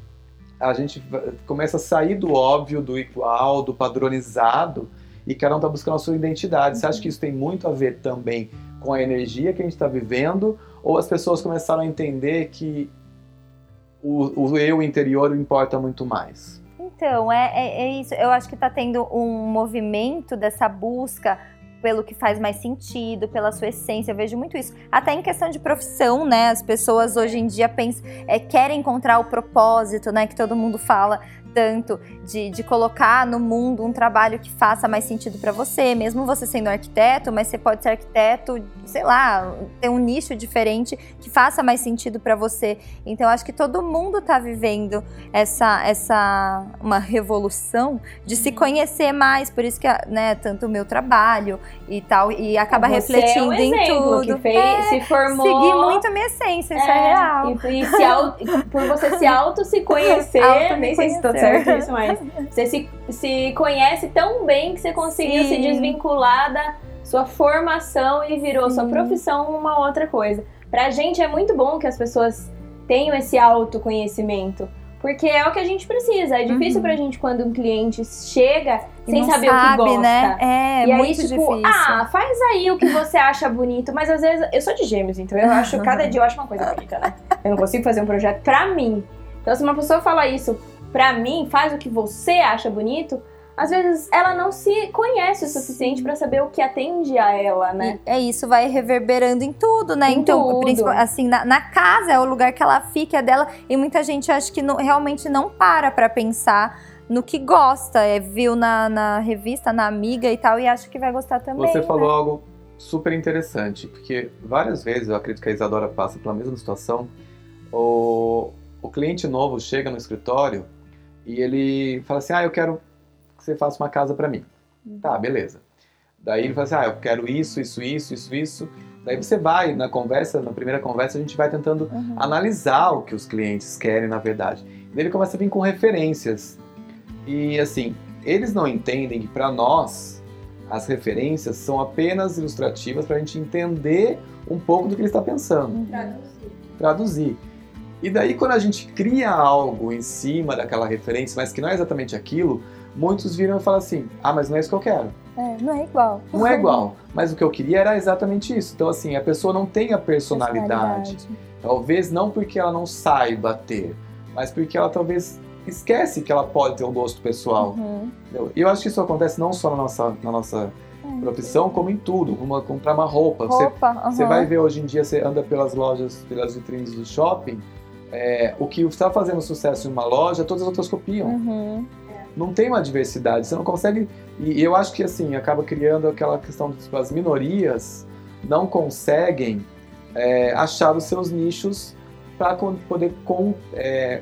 a gente começa a sair do óbvio, do igual, do padronizado e cada um está buscando a sua identidade. Você acha que isso tem muito a ver também com a energia que a gente está vivendo? Ou as pessoas começaram a entender que o, o eu interior importa muito mais? Então, é, é, é isso. Eu acho que está tendo um movimento dessa busca pelo que faz mais sentido, pela sua essência. Eu vejo muito isso. Até em questão de profissão, né? As pessoas hoje em dia pensam, é, querem encontrar o propósito, né? Que todo mundo fala tanto de, de colocar no mundo um trabalho que faça mais sentido para você, mesmo você sendo arquiteto, mas você pode ser arquiteto, sei lá, ter um nicho diferente que faça mais sentido para você. Então acho que todo mundo está vivendo essa essa uma revolução de se conhecer mais, por isso que né, tanto o meu trabalho e tal e acaba Você refletindo é um em tudo. Fez, É, se formou. Seguir muito a minha essência, isso é, real. E, e se por você se auto se conhecer, Auto nem sei se. Certo isso, mas você se, se conhece tão bem que você conseguiu Sim. se desvincular da sua formação e virou sua Sim. profissão uma outra coisa. Pra gente é muito bom que as pessoas tenham esse autoconhecimento. Porque é o que a gente precisa. É difícil Uhum. pra gente quando um cliente chega E sem saber o que sabe, gosta. né? É, e aí, muito tipo, difícil. ah, faz aí o que você acha bonito. Mas às vezes, eu sou de gêmeos, então eu acho, cada dia eu acho uma coisa bonita, né? Eu não consigo fazer um projeto pra mim. Então se uma pessoa fala isso pra mim, faz o que você acha bonito, às vezes ela não se conhece o suficiente pra saber o que atende a ela, né? E é isso, vai reverberando em tudo, né? Em então, tudo. assim, na, na casa é o lugar que ela fica, é dela. E muita gente acha que não- realmente não para pra pensar no que gosta. É, viu na, na revista, na amiga e tal, e acha que vai gostar também. Você né? falou algo super interessante, porque várias vezes, eu acredito que a Isadora passa pela mesma situação, o, o cliente novo chega no escritório e ele fala assim, ah, eu quero que você faça uma casa para mim. Tá, beleza. Daí ele fala assim, ah, eu quero isso, isso, isso, isso, isso. Daí você vai, na conversa, na primeira conversa, a gente vai tentando Uhum. analisar o que os clientes querem, na verdade. Daí ele começa a vir com referências. E assim, eles não entendem que para nós as referências são apenas ilustrativas para a gente entender um pouco do que ele está pensando, Uhum. traduzir. E daí quando a gente cria algo em cima daquela referência, mas que não é exatamente aquilo, muitos viram e falam assim: "Ah, mas não é isso que eu quero". É, não é igual. Não é igual, mas o que eu queria era exatamente isso. Então assim, a pessoa não tem a personalidade. Talvez não porque ela não saiba ter, mas porque ela talvez esquece que ela pode ter um gosto pessoal. Uhum. E eu acho que isso acontece não só na nossa, na nossa É. profissão, como em tudo. Como comprar uma roupa. Você, Roupa, você uhum. vai ver hoje em dia, você anda pelas lojas, pelas vitrines do shopping, é, o que está fazendo sucesso em uma loja, todas as outras copiam. Uhum. Não tem uma diversidade, você não consegue. E, eu acho que assim, acaba criando aquela questão de as minorias não conseguem é, achar os seus nichos para poder com, é,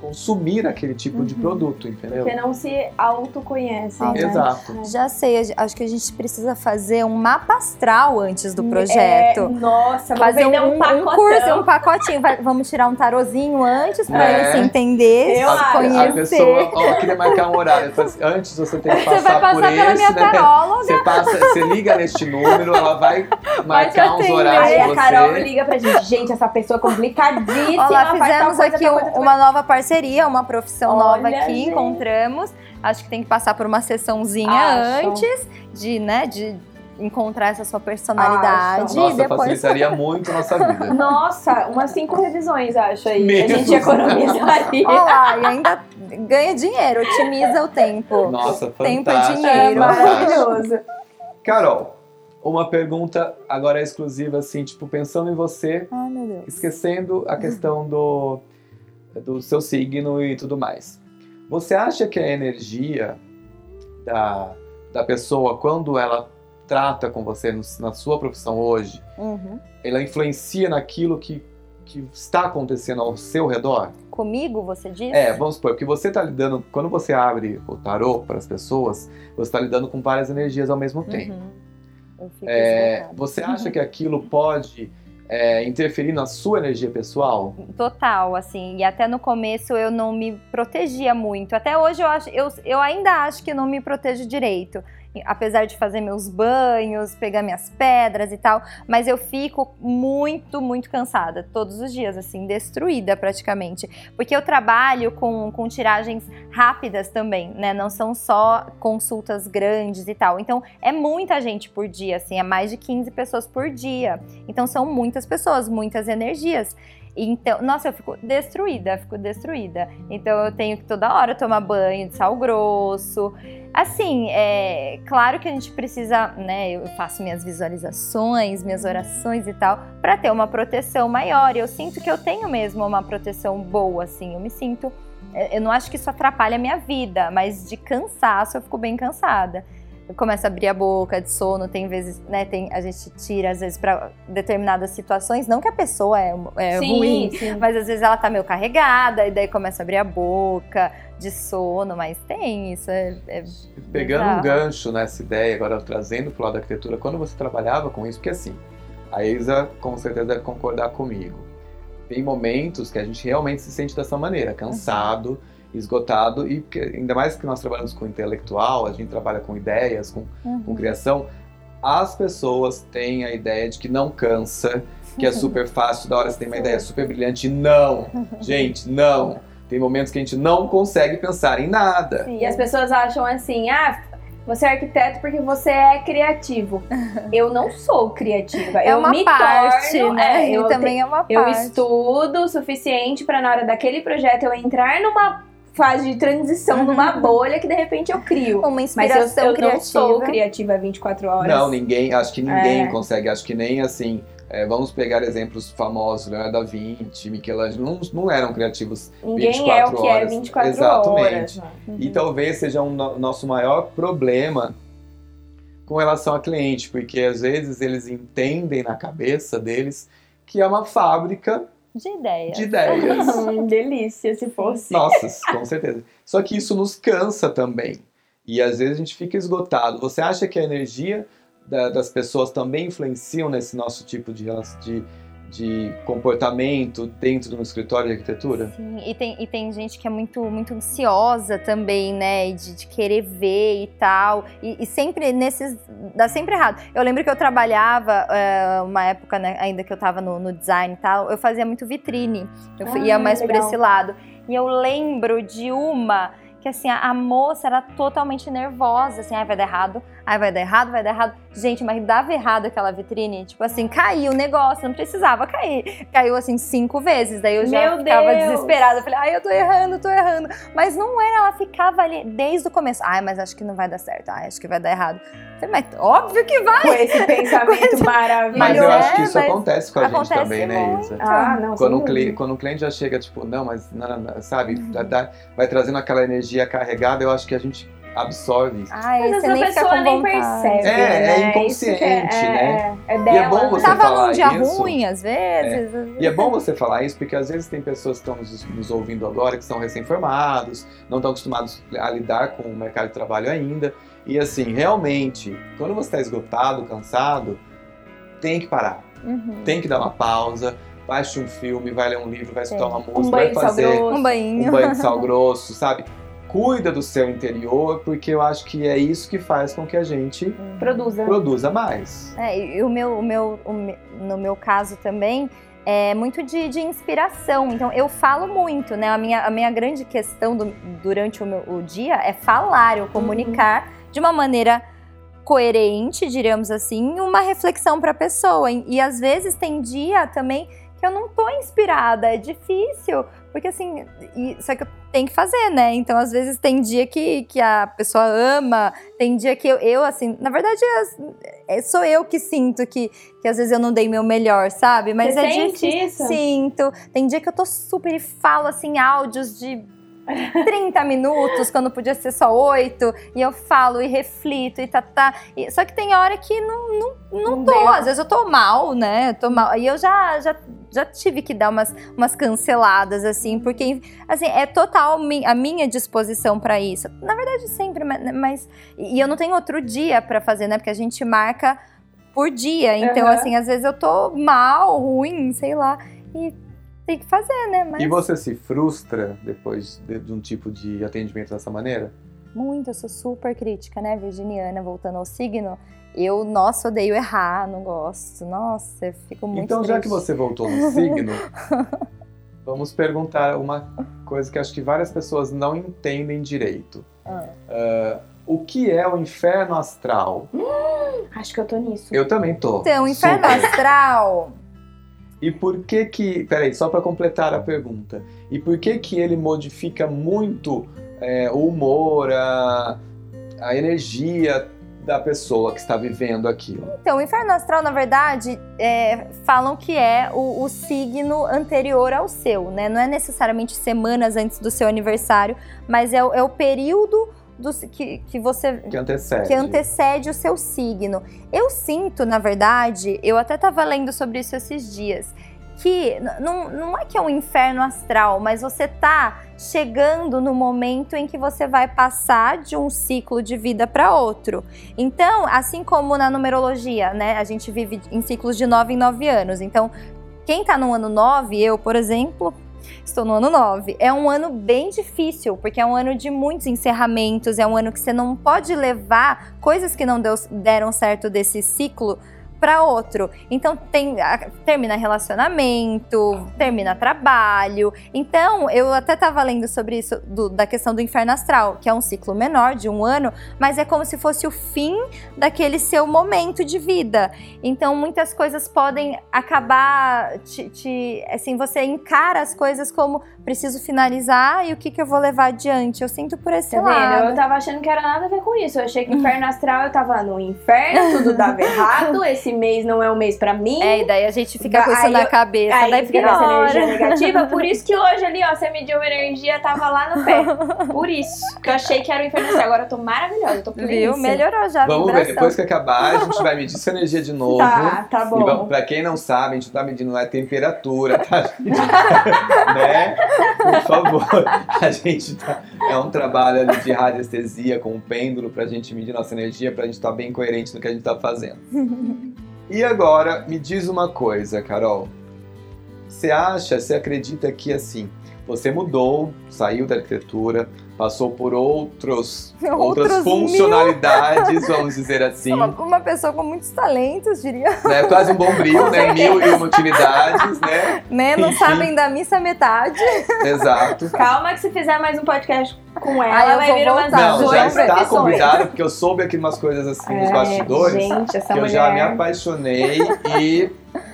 consumir aquele tipo de Uhum. produto, entendeu? Porque não se autoconhecem, né? Exato. Já sei, acho que a gente precisa fazer um mapa astral antes do É, projeto. nossa, vou Fazer um, um, um, curso, um pacotinho. Vai- vamos tirar um tarozinho antes pra É. ele se entender, Eu se acho. A conhecer. pessoa, ó, queria marcar um horário. assim, Antes você tem que Você passar vai passar por pela esse, minha né? taróloga. Você, passa, você liga neste número, ela vai marcar uns atender. horários Aí a Carol você. liga pra gente. Gente, essa pessoa é complicadíssima. Olá, fizemos aqui um- uma nova parceria, uma profissão nova Olha, aqui, gente. encontramos. Acho que tem que passar por uma sessãozinha Acho. antes de, né, de encontrar essa sua personalidade. Acho. Nossa, depois facilitaria muito a nossa vida. Nossa, umas cinco revisões, acho aí. A Meu gente economizaria. Olá, e ainda ganha dinheiro, otimiza o tempo. Nossa, Tempo é fantástico. dinheiro. É fantástico. maravilhoso. Carol, uma pergunta agora exclusiva, assim, tipo, pensando em você, Ai, meu Deus. esquecendo a questão do, do seu signo e tudo mais. Você acha que a energia da, da pessoa, quando ela trata com você no- na sua profissão hoje, Uhum. ela influencia naquilo que, que está acontecendo ao seu redor? Comigo, você disse? É, vamos supor, porque você está lidando, quando você abre o tarô para as pessoas, você está lidando com várias energias ao mesmo tempo. Uhum. Eu fico É, você acha que aquilo pode é, interferir na sua energia pessoal? Total, assim, e até no começo eu não me protegia muito. Até hoje eu acho, eu, eu ainda acho que não me protejo direito. Apesar de fazer meus banhos, pegar minhas pedras e tal, mas eu fico muito, muito cansada todos os dias, assim, destruída praticamente. Porque eu trabalho com, com tiragens rápidas também, né? Não são só consultas grandes e tal. Então é muita gente por dia, assim, é mais de 15 pessoas por dia. Então são muitas pessoas, muitas energias. Então, nossa, eu fico destruída, fico destruída. Então eu tenho que toda hora tomar banho de sal grosso. Assim, é claro que a gente precisa, né? Eu faço minhas visualizações, minhas orações e tal, para ter uma proteção maior. Eu sinto que eu tenho mesmo uma proteção boa, assim. Eu me sinto. Eu não acho que isso atrapalha a minha vida, mas de cansaço eu fico bem cansada começa a abrir a boca de sono, tem vezes, né, tem, a gente tira às vezes para determinadas situações, não que a pessoa é, é sim, ruim, sim. mas às vezes ela tá meio carregada e daí começa a abrir a boca de sono, mas tem isso. É, é Pegando bizarro. um gancho nessa ideia, agora trazendo pro lado da arquitetura, quando você trabalhava com isso, porque assim, a Isa com certeza deve concordar comigo. Tem momentos que a gente realmente se sente dessa maneira, cansado. Uhum esgotado e ainda mais que nós trabalhamos com intelectual, a gente trabalha com ideias, com, uhum. com criação, as pessoas têm a ideia de que não cansa, que é super fácil, da hora você tem uma ideia super brilhante. Não! Gente, não! Tem momentos que a gente não consegue pensar em nada. Sim, e as pessoas acham assim, ah, você é arquiteto porque você é criativo. Eu não sou criativa. É eu uma me parte, torno, né? É, eu também te, é uma parte. Eu estudo o suficiente para na hora daquele projeto eu entrar numa fase de transição uhum. numa bolha que de repente eu crio. Uma inspiração Mas eu, eu criativa. não sou criativa 24 horas. Não, ninguém, acho que ninguém é. consegue, acho que nem assim. É, vamos pegar exemplos famosos, Leonardo da Vinci, Michelangelo, não, não eram criativos Ninguém 24 é o que horas. é 24 Exatamente. horas. Uhum. E talvez seja um no, nosso maior problema com relação ao cliente, porque às vezes eles entendem na cabeça deles que é uma fábrica de ideias. De ideias. Delícia, se fosse. Nossa, com certeza. Só que isso nos cansa também. E às vezes a gente fica esgotado. Você acha que a energia da, das pessoas também influenciam nesse nosso tipo de, de de comportamento dentro de um escritório de arquitetura? Sim, e tem, e tem gente que é muito, muito ansiosa também, né? De, de querer ver e tal. E, e, sempre nesses. dá sempre errado. Eu lembro que eu trabalhava, uh, uma época né, ainda que eu tava no, no, design e tal, eu fazia muito vitrine. Eu ah, ia mais legal. por esse lado. E eu lembro de uma que assim, a, a moça era totalmente nervosa, assim, ai, vai dar errado, ai, vai dar errado, vai dar errado. Gente, mas dava errado aquela vitrine, tipo assim, caiu o negócio, não precisava cair. Caiu assim cinco vezes, daí eu já Meu ficava Deus. desesperada. Eu falei, ai, eu tô errando, tô errando. Mas não era, ela ficava ali desde o começo. Ai, mas acho que não vai dar certo, ai, acho que vai dar errado. Falei, mas óbvio que vai! Com esse pensamento maravilhoso. Mas eu acho que É, isso mas acontece com a gente também, né. Isa? Ah, não, Quando um, cliente, quando um cliente já chega, tipo, não, mas não, não, não, sabe, Uhum. vai trazendo aquela energia carregada, eu acho que a gente absorve isso. Ai, Mas essa nem fica pessoa com nem percebe. É, é né? inconsciente, Isso que é, né? É, é E dela. é bom você Tava falar num dia isso. ruim, às vezes. E é bom você falar isso, porque às vezes tem pessoas que estão nos, nos ouvindo agora que são recém-formados, não estão acostumados a lidar com o mercado de trabalho ainda. E assim, realmente, quando você está esgotado, cansado, tem que parar. Uhum. Tem que dar uma pausa, vai assistir um filme, vai ler um livro, vai escutar uma música, Um vai banho fazer grosso. Um banhinho. um banho de sal grosso, sabe? Cuida do seu interior, porque eu acho que é isso que faz com que a gente Produza. produza mais. É, e o meu, o meu, o me- no meu caso também, é muito de, de inspiração. Então, eu falo muito, né? A minha, a minha grande questão do- durante o, meu, o dia é falar, eu comunicar de uma maneira coerente, diríamos assim, uma reflexão para a pessoa. E, e às vezes tem dia também que eu não tô inspirada, é difícil, porque assim, e- só que eu tenho que fazer, né? Então, às vezes tem dia que, que a pessoa ama, tem dia que eu, eu assim, na verdade, é, sou eu que sinto que, que às vezes eu não dei meu melhor, sabe? Mas Você é sente difícil. isso? Sinto. Tem dia que eu tô super e falo assim áudios de 30 minutos, quando podia ser só 8, e eu falo e reflito e tá, tá. E- só que tem hora que não, não, não Não tô. deu. Às vezes eu tô mal, né? Eu tô mal. E eu já, já, já tive que dar umas, umas canceladas, assim, porque, assim, é total mi- a minha disposição pra isso. Na verdade, sempre, mas. mas- e eu não tenho outro dia pra fazer, né? Porque a gente marca por dia. Então, Aham. assim, às vezes eu tô mal, ruim, sei lá. E tem que fazer, né? Mas E você se frustra depois de, de um tipo de atendimento dessa maneira? muito, eu sou super crítica, né, virginiana, voltando ao signo. Eu, nossa, odeio errar, não gosto. Nossa, eu fico muito então, já que triste. você voltou no signo, vamos perguntar uma coisa que acho que várias pessoas não entendem direito. Ah. Ah, o que é o inferno astral? Acho que eu tô nisso. Eu também tô. Então, inferno Super. astral E por que que, peraí, só para completar a pergunta, e por que que ele modifica muito é, o humor, a, a energia da pessoa que está vivendo aquilo? Então, o inferno astral, na verdade, é, falam que é o, o, signo anterior ao seu, né? Não é necessariamente semanas antes do seu aniversário, mas é, é o período do, que, que você que antecede. que antecede o seu signo. Eu sinto, na verdade, eu até estava lendo sobre isso esses dias, que não, não é que é um inferno astral, mas você tá chegando no momento em que você vai passar de um ciclo de vida para outro. Então, assim como na numerologia, né, a gente vive em ciclos de 9 em 9 anos. Então, quem está no ano 9, eu, por exemplo, Estou no ano 9. É um ano bem difícil, porque é um ano de muitos encerramentos, é um ano que você não pode levar coisas que não deu, deram certo desse ciclo para outro. Então tem termina relacionamento, termina trabalho. Então eu até estava lendo sobre isso do, da questão do inferno astral, que é um ciclo menor de um ano, mas é como se fosse o fim daquele seu momento de vida. Então muitas coisas podem acabar te, te assim você encara as coisas como preciso finalizar e o que, que eu vou levar adiante. Eu sinto por esse tá lado. Vendo? Eu tava achando que era nada a ver com isso. Eu achei que inferno astral eu tava no inferno, tudo dava errado, esse mês não é um mês pra mim. É, e daí a gente fica com isso na cabeça. Aí daí fica com essa energia negativa. Por isso que hoje ali, ó, você mediu uma energia, tava lá no pé. Por isso. Que eu achei que era o inferno astral. Agora eu tô maravilhosa, eu tô pleníssima. Viu? Melhorou já. Vamos ver, depois que acabar, a gente vai medir essa energia de novo. Tá, tá bom. E vamos, pra quem não sabe, a gente tá medindo a temperatura, tá? né? Por favor. A gente tá. É um trabalho ali de radiestesia com um pêndulo pra gente medir nossa energia, pra gente estar tá bem coerente no que a gente tá fazendo. E agora, me diz uma coisa, Carol. Você acha, você acredita que assim, você mudou, saiu da arquitetura, passou por outros, outras funcionalidades, mil. vamos dizer assim. Uma, uma, pessoa com muitos talentos, diria. Né? Quase um bombril, né? Mil e uma utilidades, né? né? Não Enfim. sabem da missa metade. Exato. Calma que se fizer mais um podcast com ela, ah, vai vir umas Não, já está convidado, porque eu soube aqui umas coisas assim nos é, bastidores. Gente, essa que mulher... eu já me apaixonei e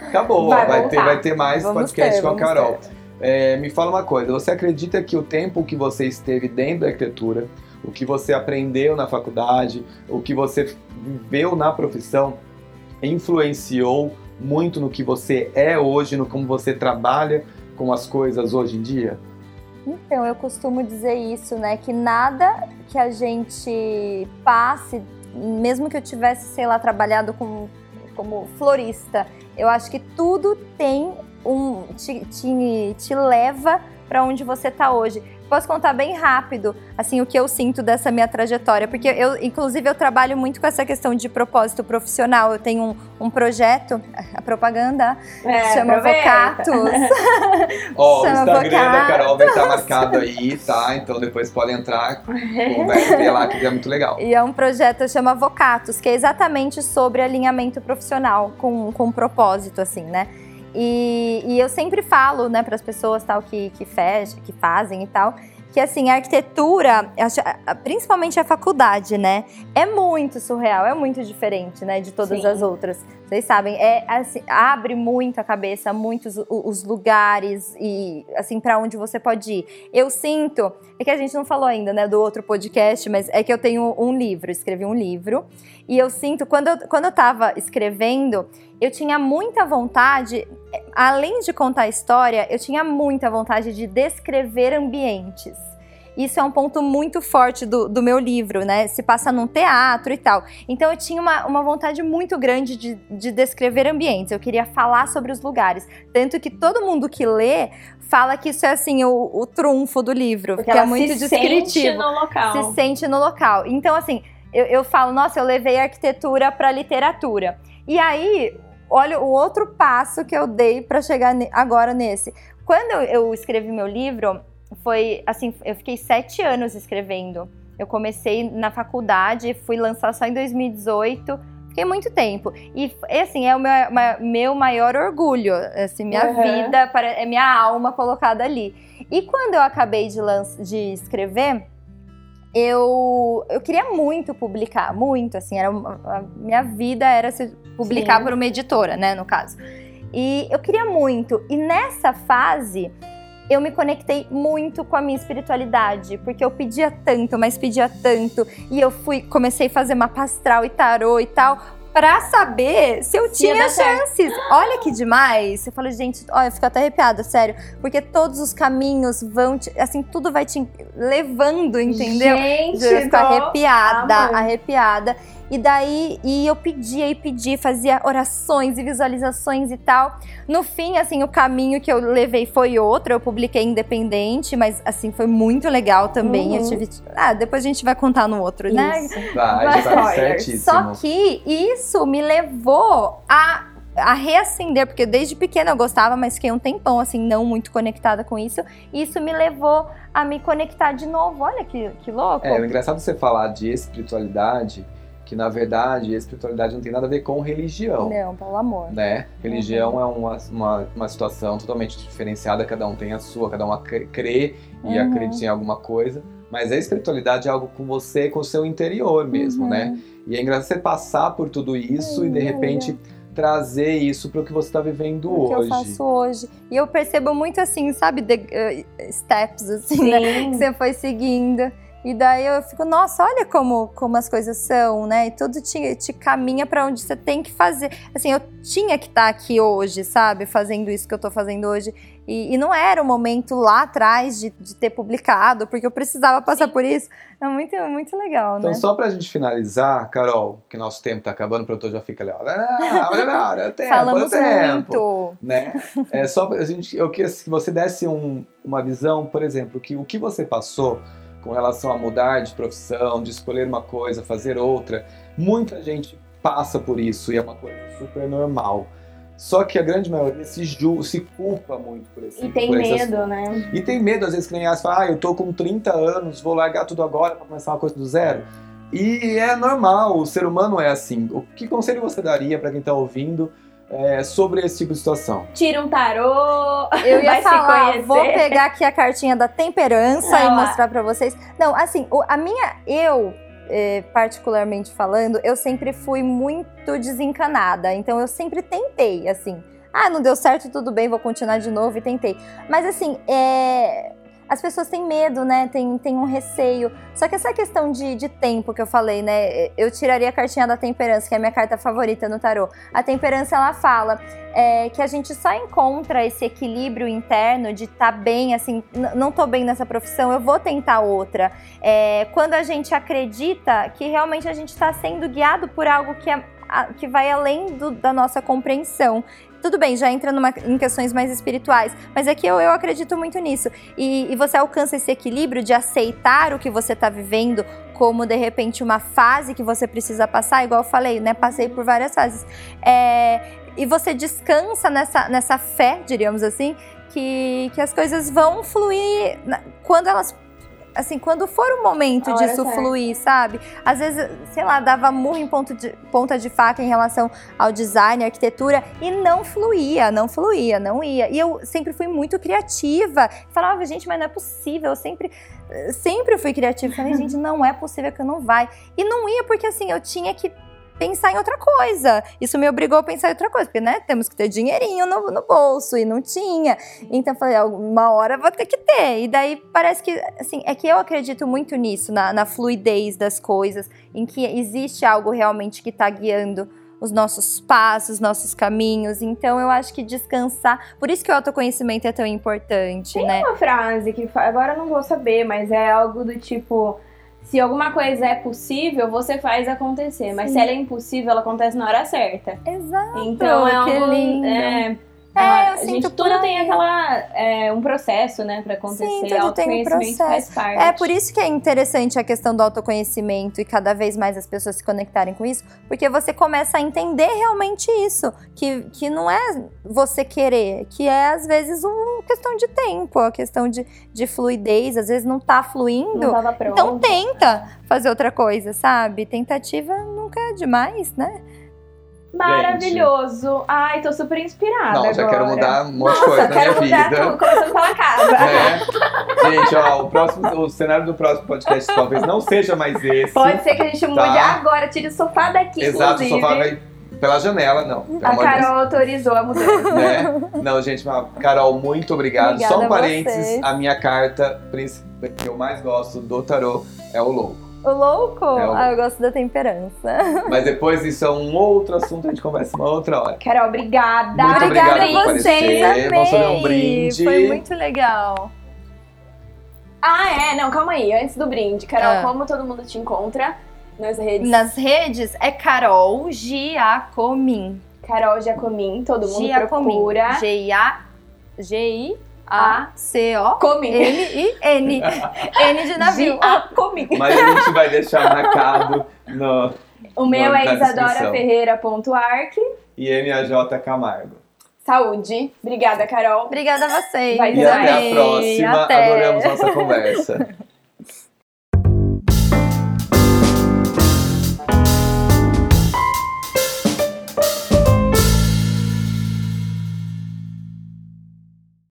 acabou. Vai, vai ter, vai ter mais vamos podcast ter, com a Carol. Ter. É, me fala uma coisa, você acredita que o tempo que você esteve dentro da arquitetura, o que você aprendeu na faculdade, o que você viveu na profissão, influenciou muito no que você é hoje, no como você trabalha com as coisas hoje em dia? Então, eu costumo dizer isso, né? Que nada que a gente passe, mesmo que eu tivesse, sei lá, trabalhado com, como florista, eu acho que tudo tem um te, te, te leva para onde você está hoje. Posso contar bem rápido, assim, o que eu sinto dessa minha trajetória, porque eu, inclusive, eu trabalho muito com essa questão de propósito profissional. Eu tenho um, um projeto, a propaganda, é, chama Vocatus. Ó, oh, o Instagram Vocatus. da Carol vai estar marcado aí, tá? Então depois podem entrar, conversa lá, que é muito legal. E é um projeto, chama Vocatus, que é exatamente sobre alinhamento profissional com, com propósito, assim, né? E, e eu sempre falo, né, para as pessoas tal que, que, fez, que fazem e tal, que assim, a arquitetura, principalmente a faculdade, né, é muito surreal, é muito diferente, né, de todas Sim. as outras. Vocês sabem, é assim, abre muito a cabeça, muitos os lugares e assim para onde você pode ir. Eu sinto, é que a gente não falou ainda, né, do outro podcast, mas é que eu tenho um livro, escrevi um livro, e eu sinto quando eu, quando eu tava escrevendo, eu tinha muita vontade, além de contar a história, eu tinha muita vontade de descrever ambientes. Isso é um ponto muito forte do, do meu livro, né? Se passa num teatro e tal. Então eu tinha uma, uma vontade muito grande de, de descrever ambientes. Eu queria falar sobre os lugares. Tanto que todo mundo que lê fala que isso é assim o, o trunfo do livro. Porque que é muito se descritivo. Sente no local. Se sente no local. Então, assim, eu, eu falo, nossa, eu levei arquitetura para literatura. E aí, olha o outro passo que eu dei para chegar agora nesse. Quando eu, eu escrevi meu livro, foi assim, eu fiquei sete anos escrevendo. Eu comecei na faculdade, fui lançar só em 2018. Fiquei muito tempo. E, assim, é o meu, meu maior orgulho. Assim, minha uhum. vida, é minha alma colocada ali. E quando eu acabei de, de escrever, eu, eu queria muito publicar, muito, assim, era a minha vida era se publicar Sim. por uma editora, né, no caso. E eu queria muito. E nessa fase, eu me conectei muito com a minha espiritualidade, porque eu pedia tanto, mas pedia tanto, e eu fui, comecei a fazer mapa astral e tarô e tal, pra saber se eu tinha chances. Olha que demais. Eu falo, gente, olha, eu fico até arrepiada, sério. Porque todos os caminhos vão, te, assim, tudo vai te levando, entendeu? Gente, eu fico arrepiada, arrepiada. E daí, e eu pedia e pedia, fazia orações e visualizações e tal. No fim, assim, o caminho que eu levei foi outro. Eu publiquei independente, mas, assim, foi muito legal também. Eu Uhum. tive... Ah, depois a gente vai contar no outro, né? Isso. Vai, Vai, tá spoilers. certíssimo. Só que isso me levou a, a reacender, porque desde pequena eu gostava, mas fiquei um tempão assim, não muito conectada com isso. E isso me levou a me conectar de novo. Olha que, que louco. É, o engraçado você falar de espiritualidade, que na verdade a espiritualidade não tem nada a ver com religião. Não, pelo amor. Né? Religião é uma, uma, uma situação totalmente diferenciada, cada um tem a sua, cada um crê e Uhum. acredita em alguma coisa. Mas a espiritualidade é algo com você, com o seu interior mesmo, Uhum. né? E é engraçado você passar por tudo isso e de repente trazer isso para o que você está vivendo O que eu hoje. faço hoje. E eu percebo muito assim, sabe, de, eh, steps, assim, né? que você foi seguindo. E daí eu fico, nossa, olha como, como as coisas são, né? E tudo te, te caminha pra onde você tem que fazer. Assim, eu tinha que estar aqui hoje, sabe? Fazendo isso que eu tô fazendo hoje. E, e não era o momento lá atrás de, de ter publicado, porque eu precisava passar Sim. por isso. É muito, muito legal, Então, né? só pra gente finalizar, Carol, que nosso tempo tá acabando, o produtor já fica ali, olha é tempo, Falamos tempo. muito. Né? É só pra gente, eu queria que você desse um- uma visão, por exemplo, que o que você passou com relação a mudar de profissão, de escolher uma coisa, fazer outra, muita gente passa por isso e é uma coisa super normal. Só que a grande maioria se, ju se culpa muito por esse E tem medo, né? e tem medo, às vezes, que nem as fala, ah, eu tô com 30 anos, vou largar tudo agora pra começar uma coisa do zero. E é normal, o ser humano é assim. O que conselho você daria pra quem tá ouvindo é, sobre esse tipo de situação? Tira um tarô. Eu ia falar, vou pegar aqui a cartinha da temperança Olha e mostrar pra vocês. Não, assim, a minha, eu, eh, particularmente falando, eu sempre fui muito desencanada. Então eu sempre tentei, assim. Ah, não deu certo, tudo bem, vou continuar de novo e tentei. Mas assim, é. As pessoas têm medo, né? Tem, tem um receio. Só que essa questão de, de tempo que eu falei, né? Eu tiraria a cartinha da temperança, que é a minha carta favorita no tarô. A temperança, ela fala é, que a gente só encontra esse equilíbrio interno de estar bem, assim, não tô bem nessa profissão, eu vou tentar outra. É, quando a gente acredita que realmente a gente está sendo guiado por algo que, é, que vai além do- da nossa compreensão. Tudo bem, já entra numa- em questões mais espirituais, mas é que eu, eu acredito muito nisso. E, e você alcança esse equilíbrio de aceitar o que você está vivendo como, de repente, uma fase que você precisa passar, igual eu falei, né? Passei por várias fases. É, e você descansa nessa, nessa fé, diríamos assim, que, que as coisas vão fluir quando elas. Assim, quando for o momento disso certa. fluir, sabe? Às vezes, sei lá, dava murro em ponto de- ponta de faca em relação ao design, arquitetura, e não fluía, não fluía, não ia. E eu sempre fui muito criativa. Falava, gente, mas não é possível. Eu sempre, sempre fui criativa. Falei, gente, não é possível que não vai. E não ia porque, assim, eu tinha que pensar em outra coisa. Isso me obrigou a pensar em outra coisa, porque, né, temos que ter dinheirinho no, no bolso, e não tinha. Então, eu falei, uma hora vou ter que ter. E daí, parece que, assim, é que eu acredito muito nisso, na, na fluidez das coisas, em que existe algo realmente que está guiando os nossos passos, nossos caminhos. Então, eu acho que descansar... Por isso que o autoconhecimento é tão importante, Tem né? uma frase que agora eu não vou saber, mas é algo do tipo: se alguma coisa é possível, você faz acontecer. Mas Sim. se ela é impossível, ela acontece na hora certa. Exato. Então é que algo. lindo. É, É, a eu gente sinto tudo tem aquela é, um processo, né, pra acontecer. Sim, tudo tem um processo. faz parte. É por isso que é interessante a questão do autoconhecimento e cada vez mais as pessoas se conectarem com isso, porque você começa a entender realmente isso, que, que não é você querer, que é às vezes uma questão de tempo, a questão de, de fluidez, às vezes não tá fluindo. Não tava pronto. Então tenta fazer outra coisa, sabe? Tentativa nunca é demais, né? Maravilhoso. Ai, tô super inspirada. Não, já quero agora. mudar um monte de coisa na quero minha mudar vida. tudo, começando pela casa. né? Gente, ó, o, próximo, o cenário do próximo podcast talvez não seja mais esse. Pode ser que a gente mude Tá. agora, tire o sofá daqui, Exato, o inclusive. sofá vai Pela janela, não. A. Carol autorizou a mudança. né? Não, gente, mas, Carol, muito obrigado. Obrigada Só um a parênteses, vocês. a minha carta que eu mais gosto do tarô é o louco. O louco? É o- Ah, eu gosto da temperança. Mas depois isso é um outro assunto, a gente conversa uma outra hora. Carol, obrigada. Muito Obrigada a vocês. Vamos fazer um amei. brinde. Foi muito legal. Ah, é, não, calma aí. Antes do brinde, Carol, Ah. como todo mundo te encontra nas redes? Nas redes é Carol Giacomin. Carol Giacomin, todo mundo Giacomin. procura. G-I-A-G-I-A-C-O. Comin. M-I-N. N de navio. Giacomin. Mas a gente vai deixar marcado no O meu é na Isadora descrição. Ferreira.arc. IMAJ Camargo. Saúde. Obrigada, Carol. Obrigada a vocês. Vai E ter até a próxima. Até. Adoramos nossa conversa.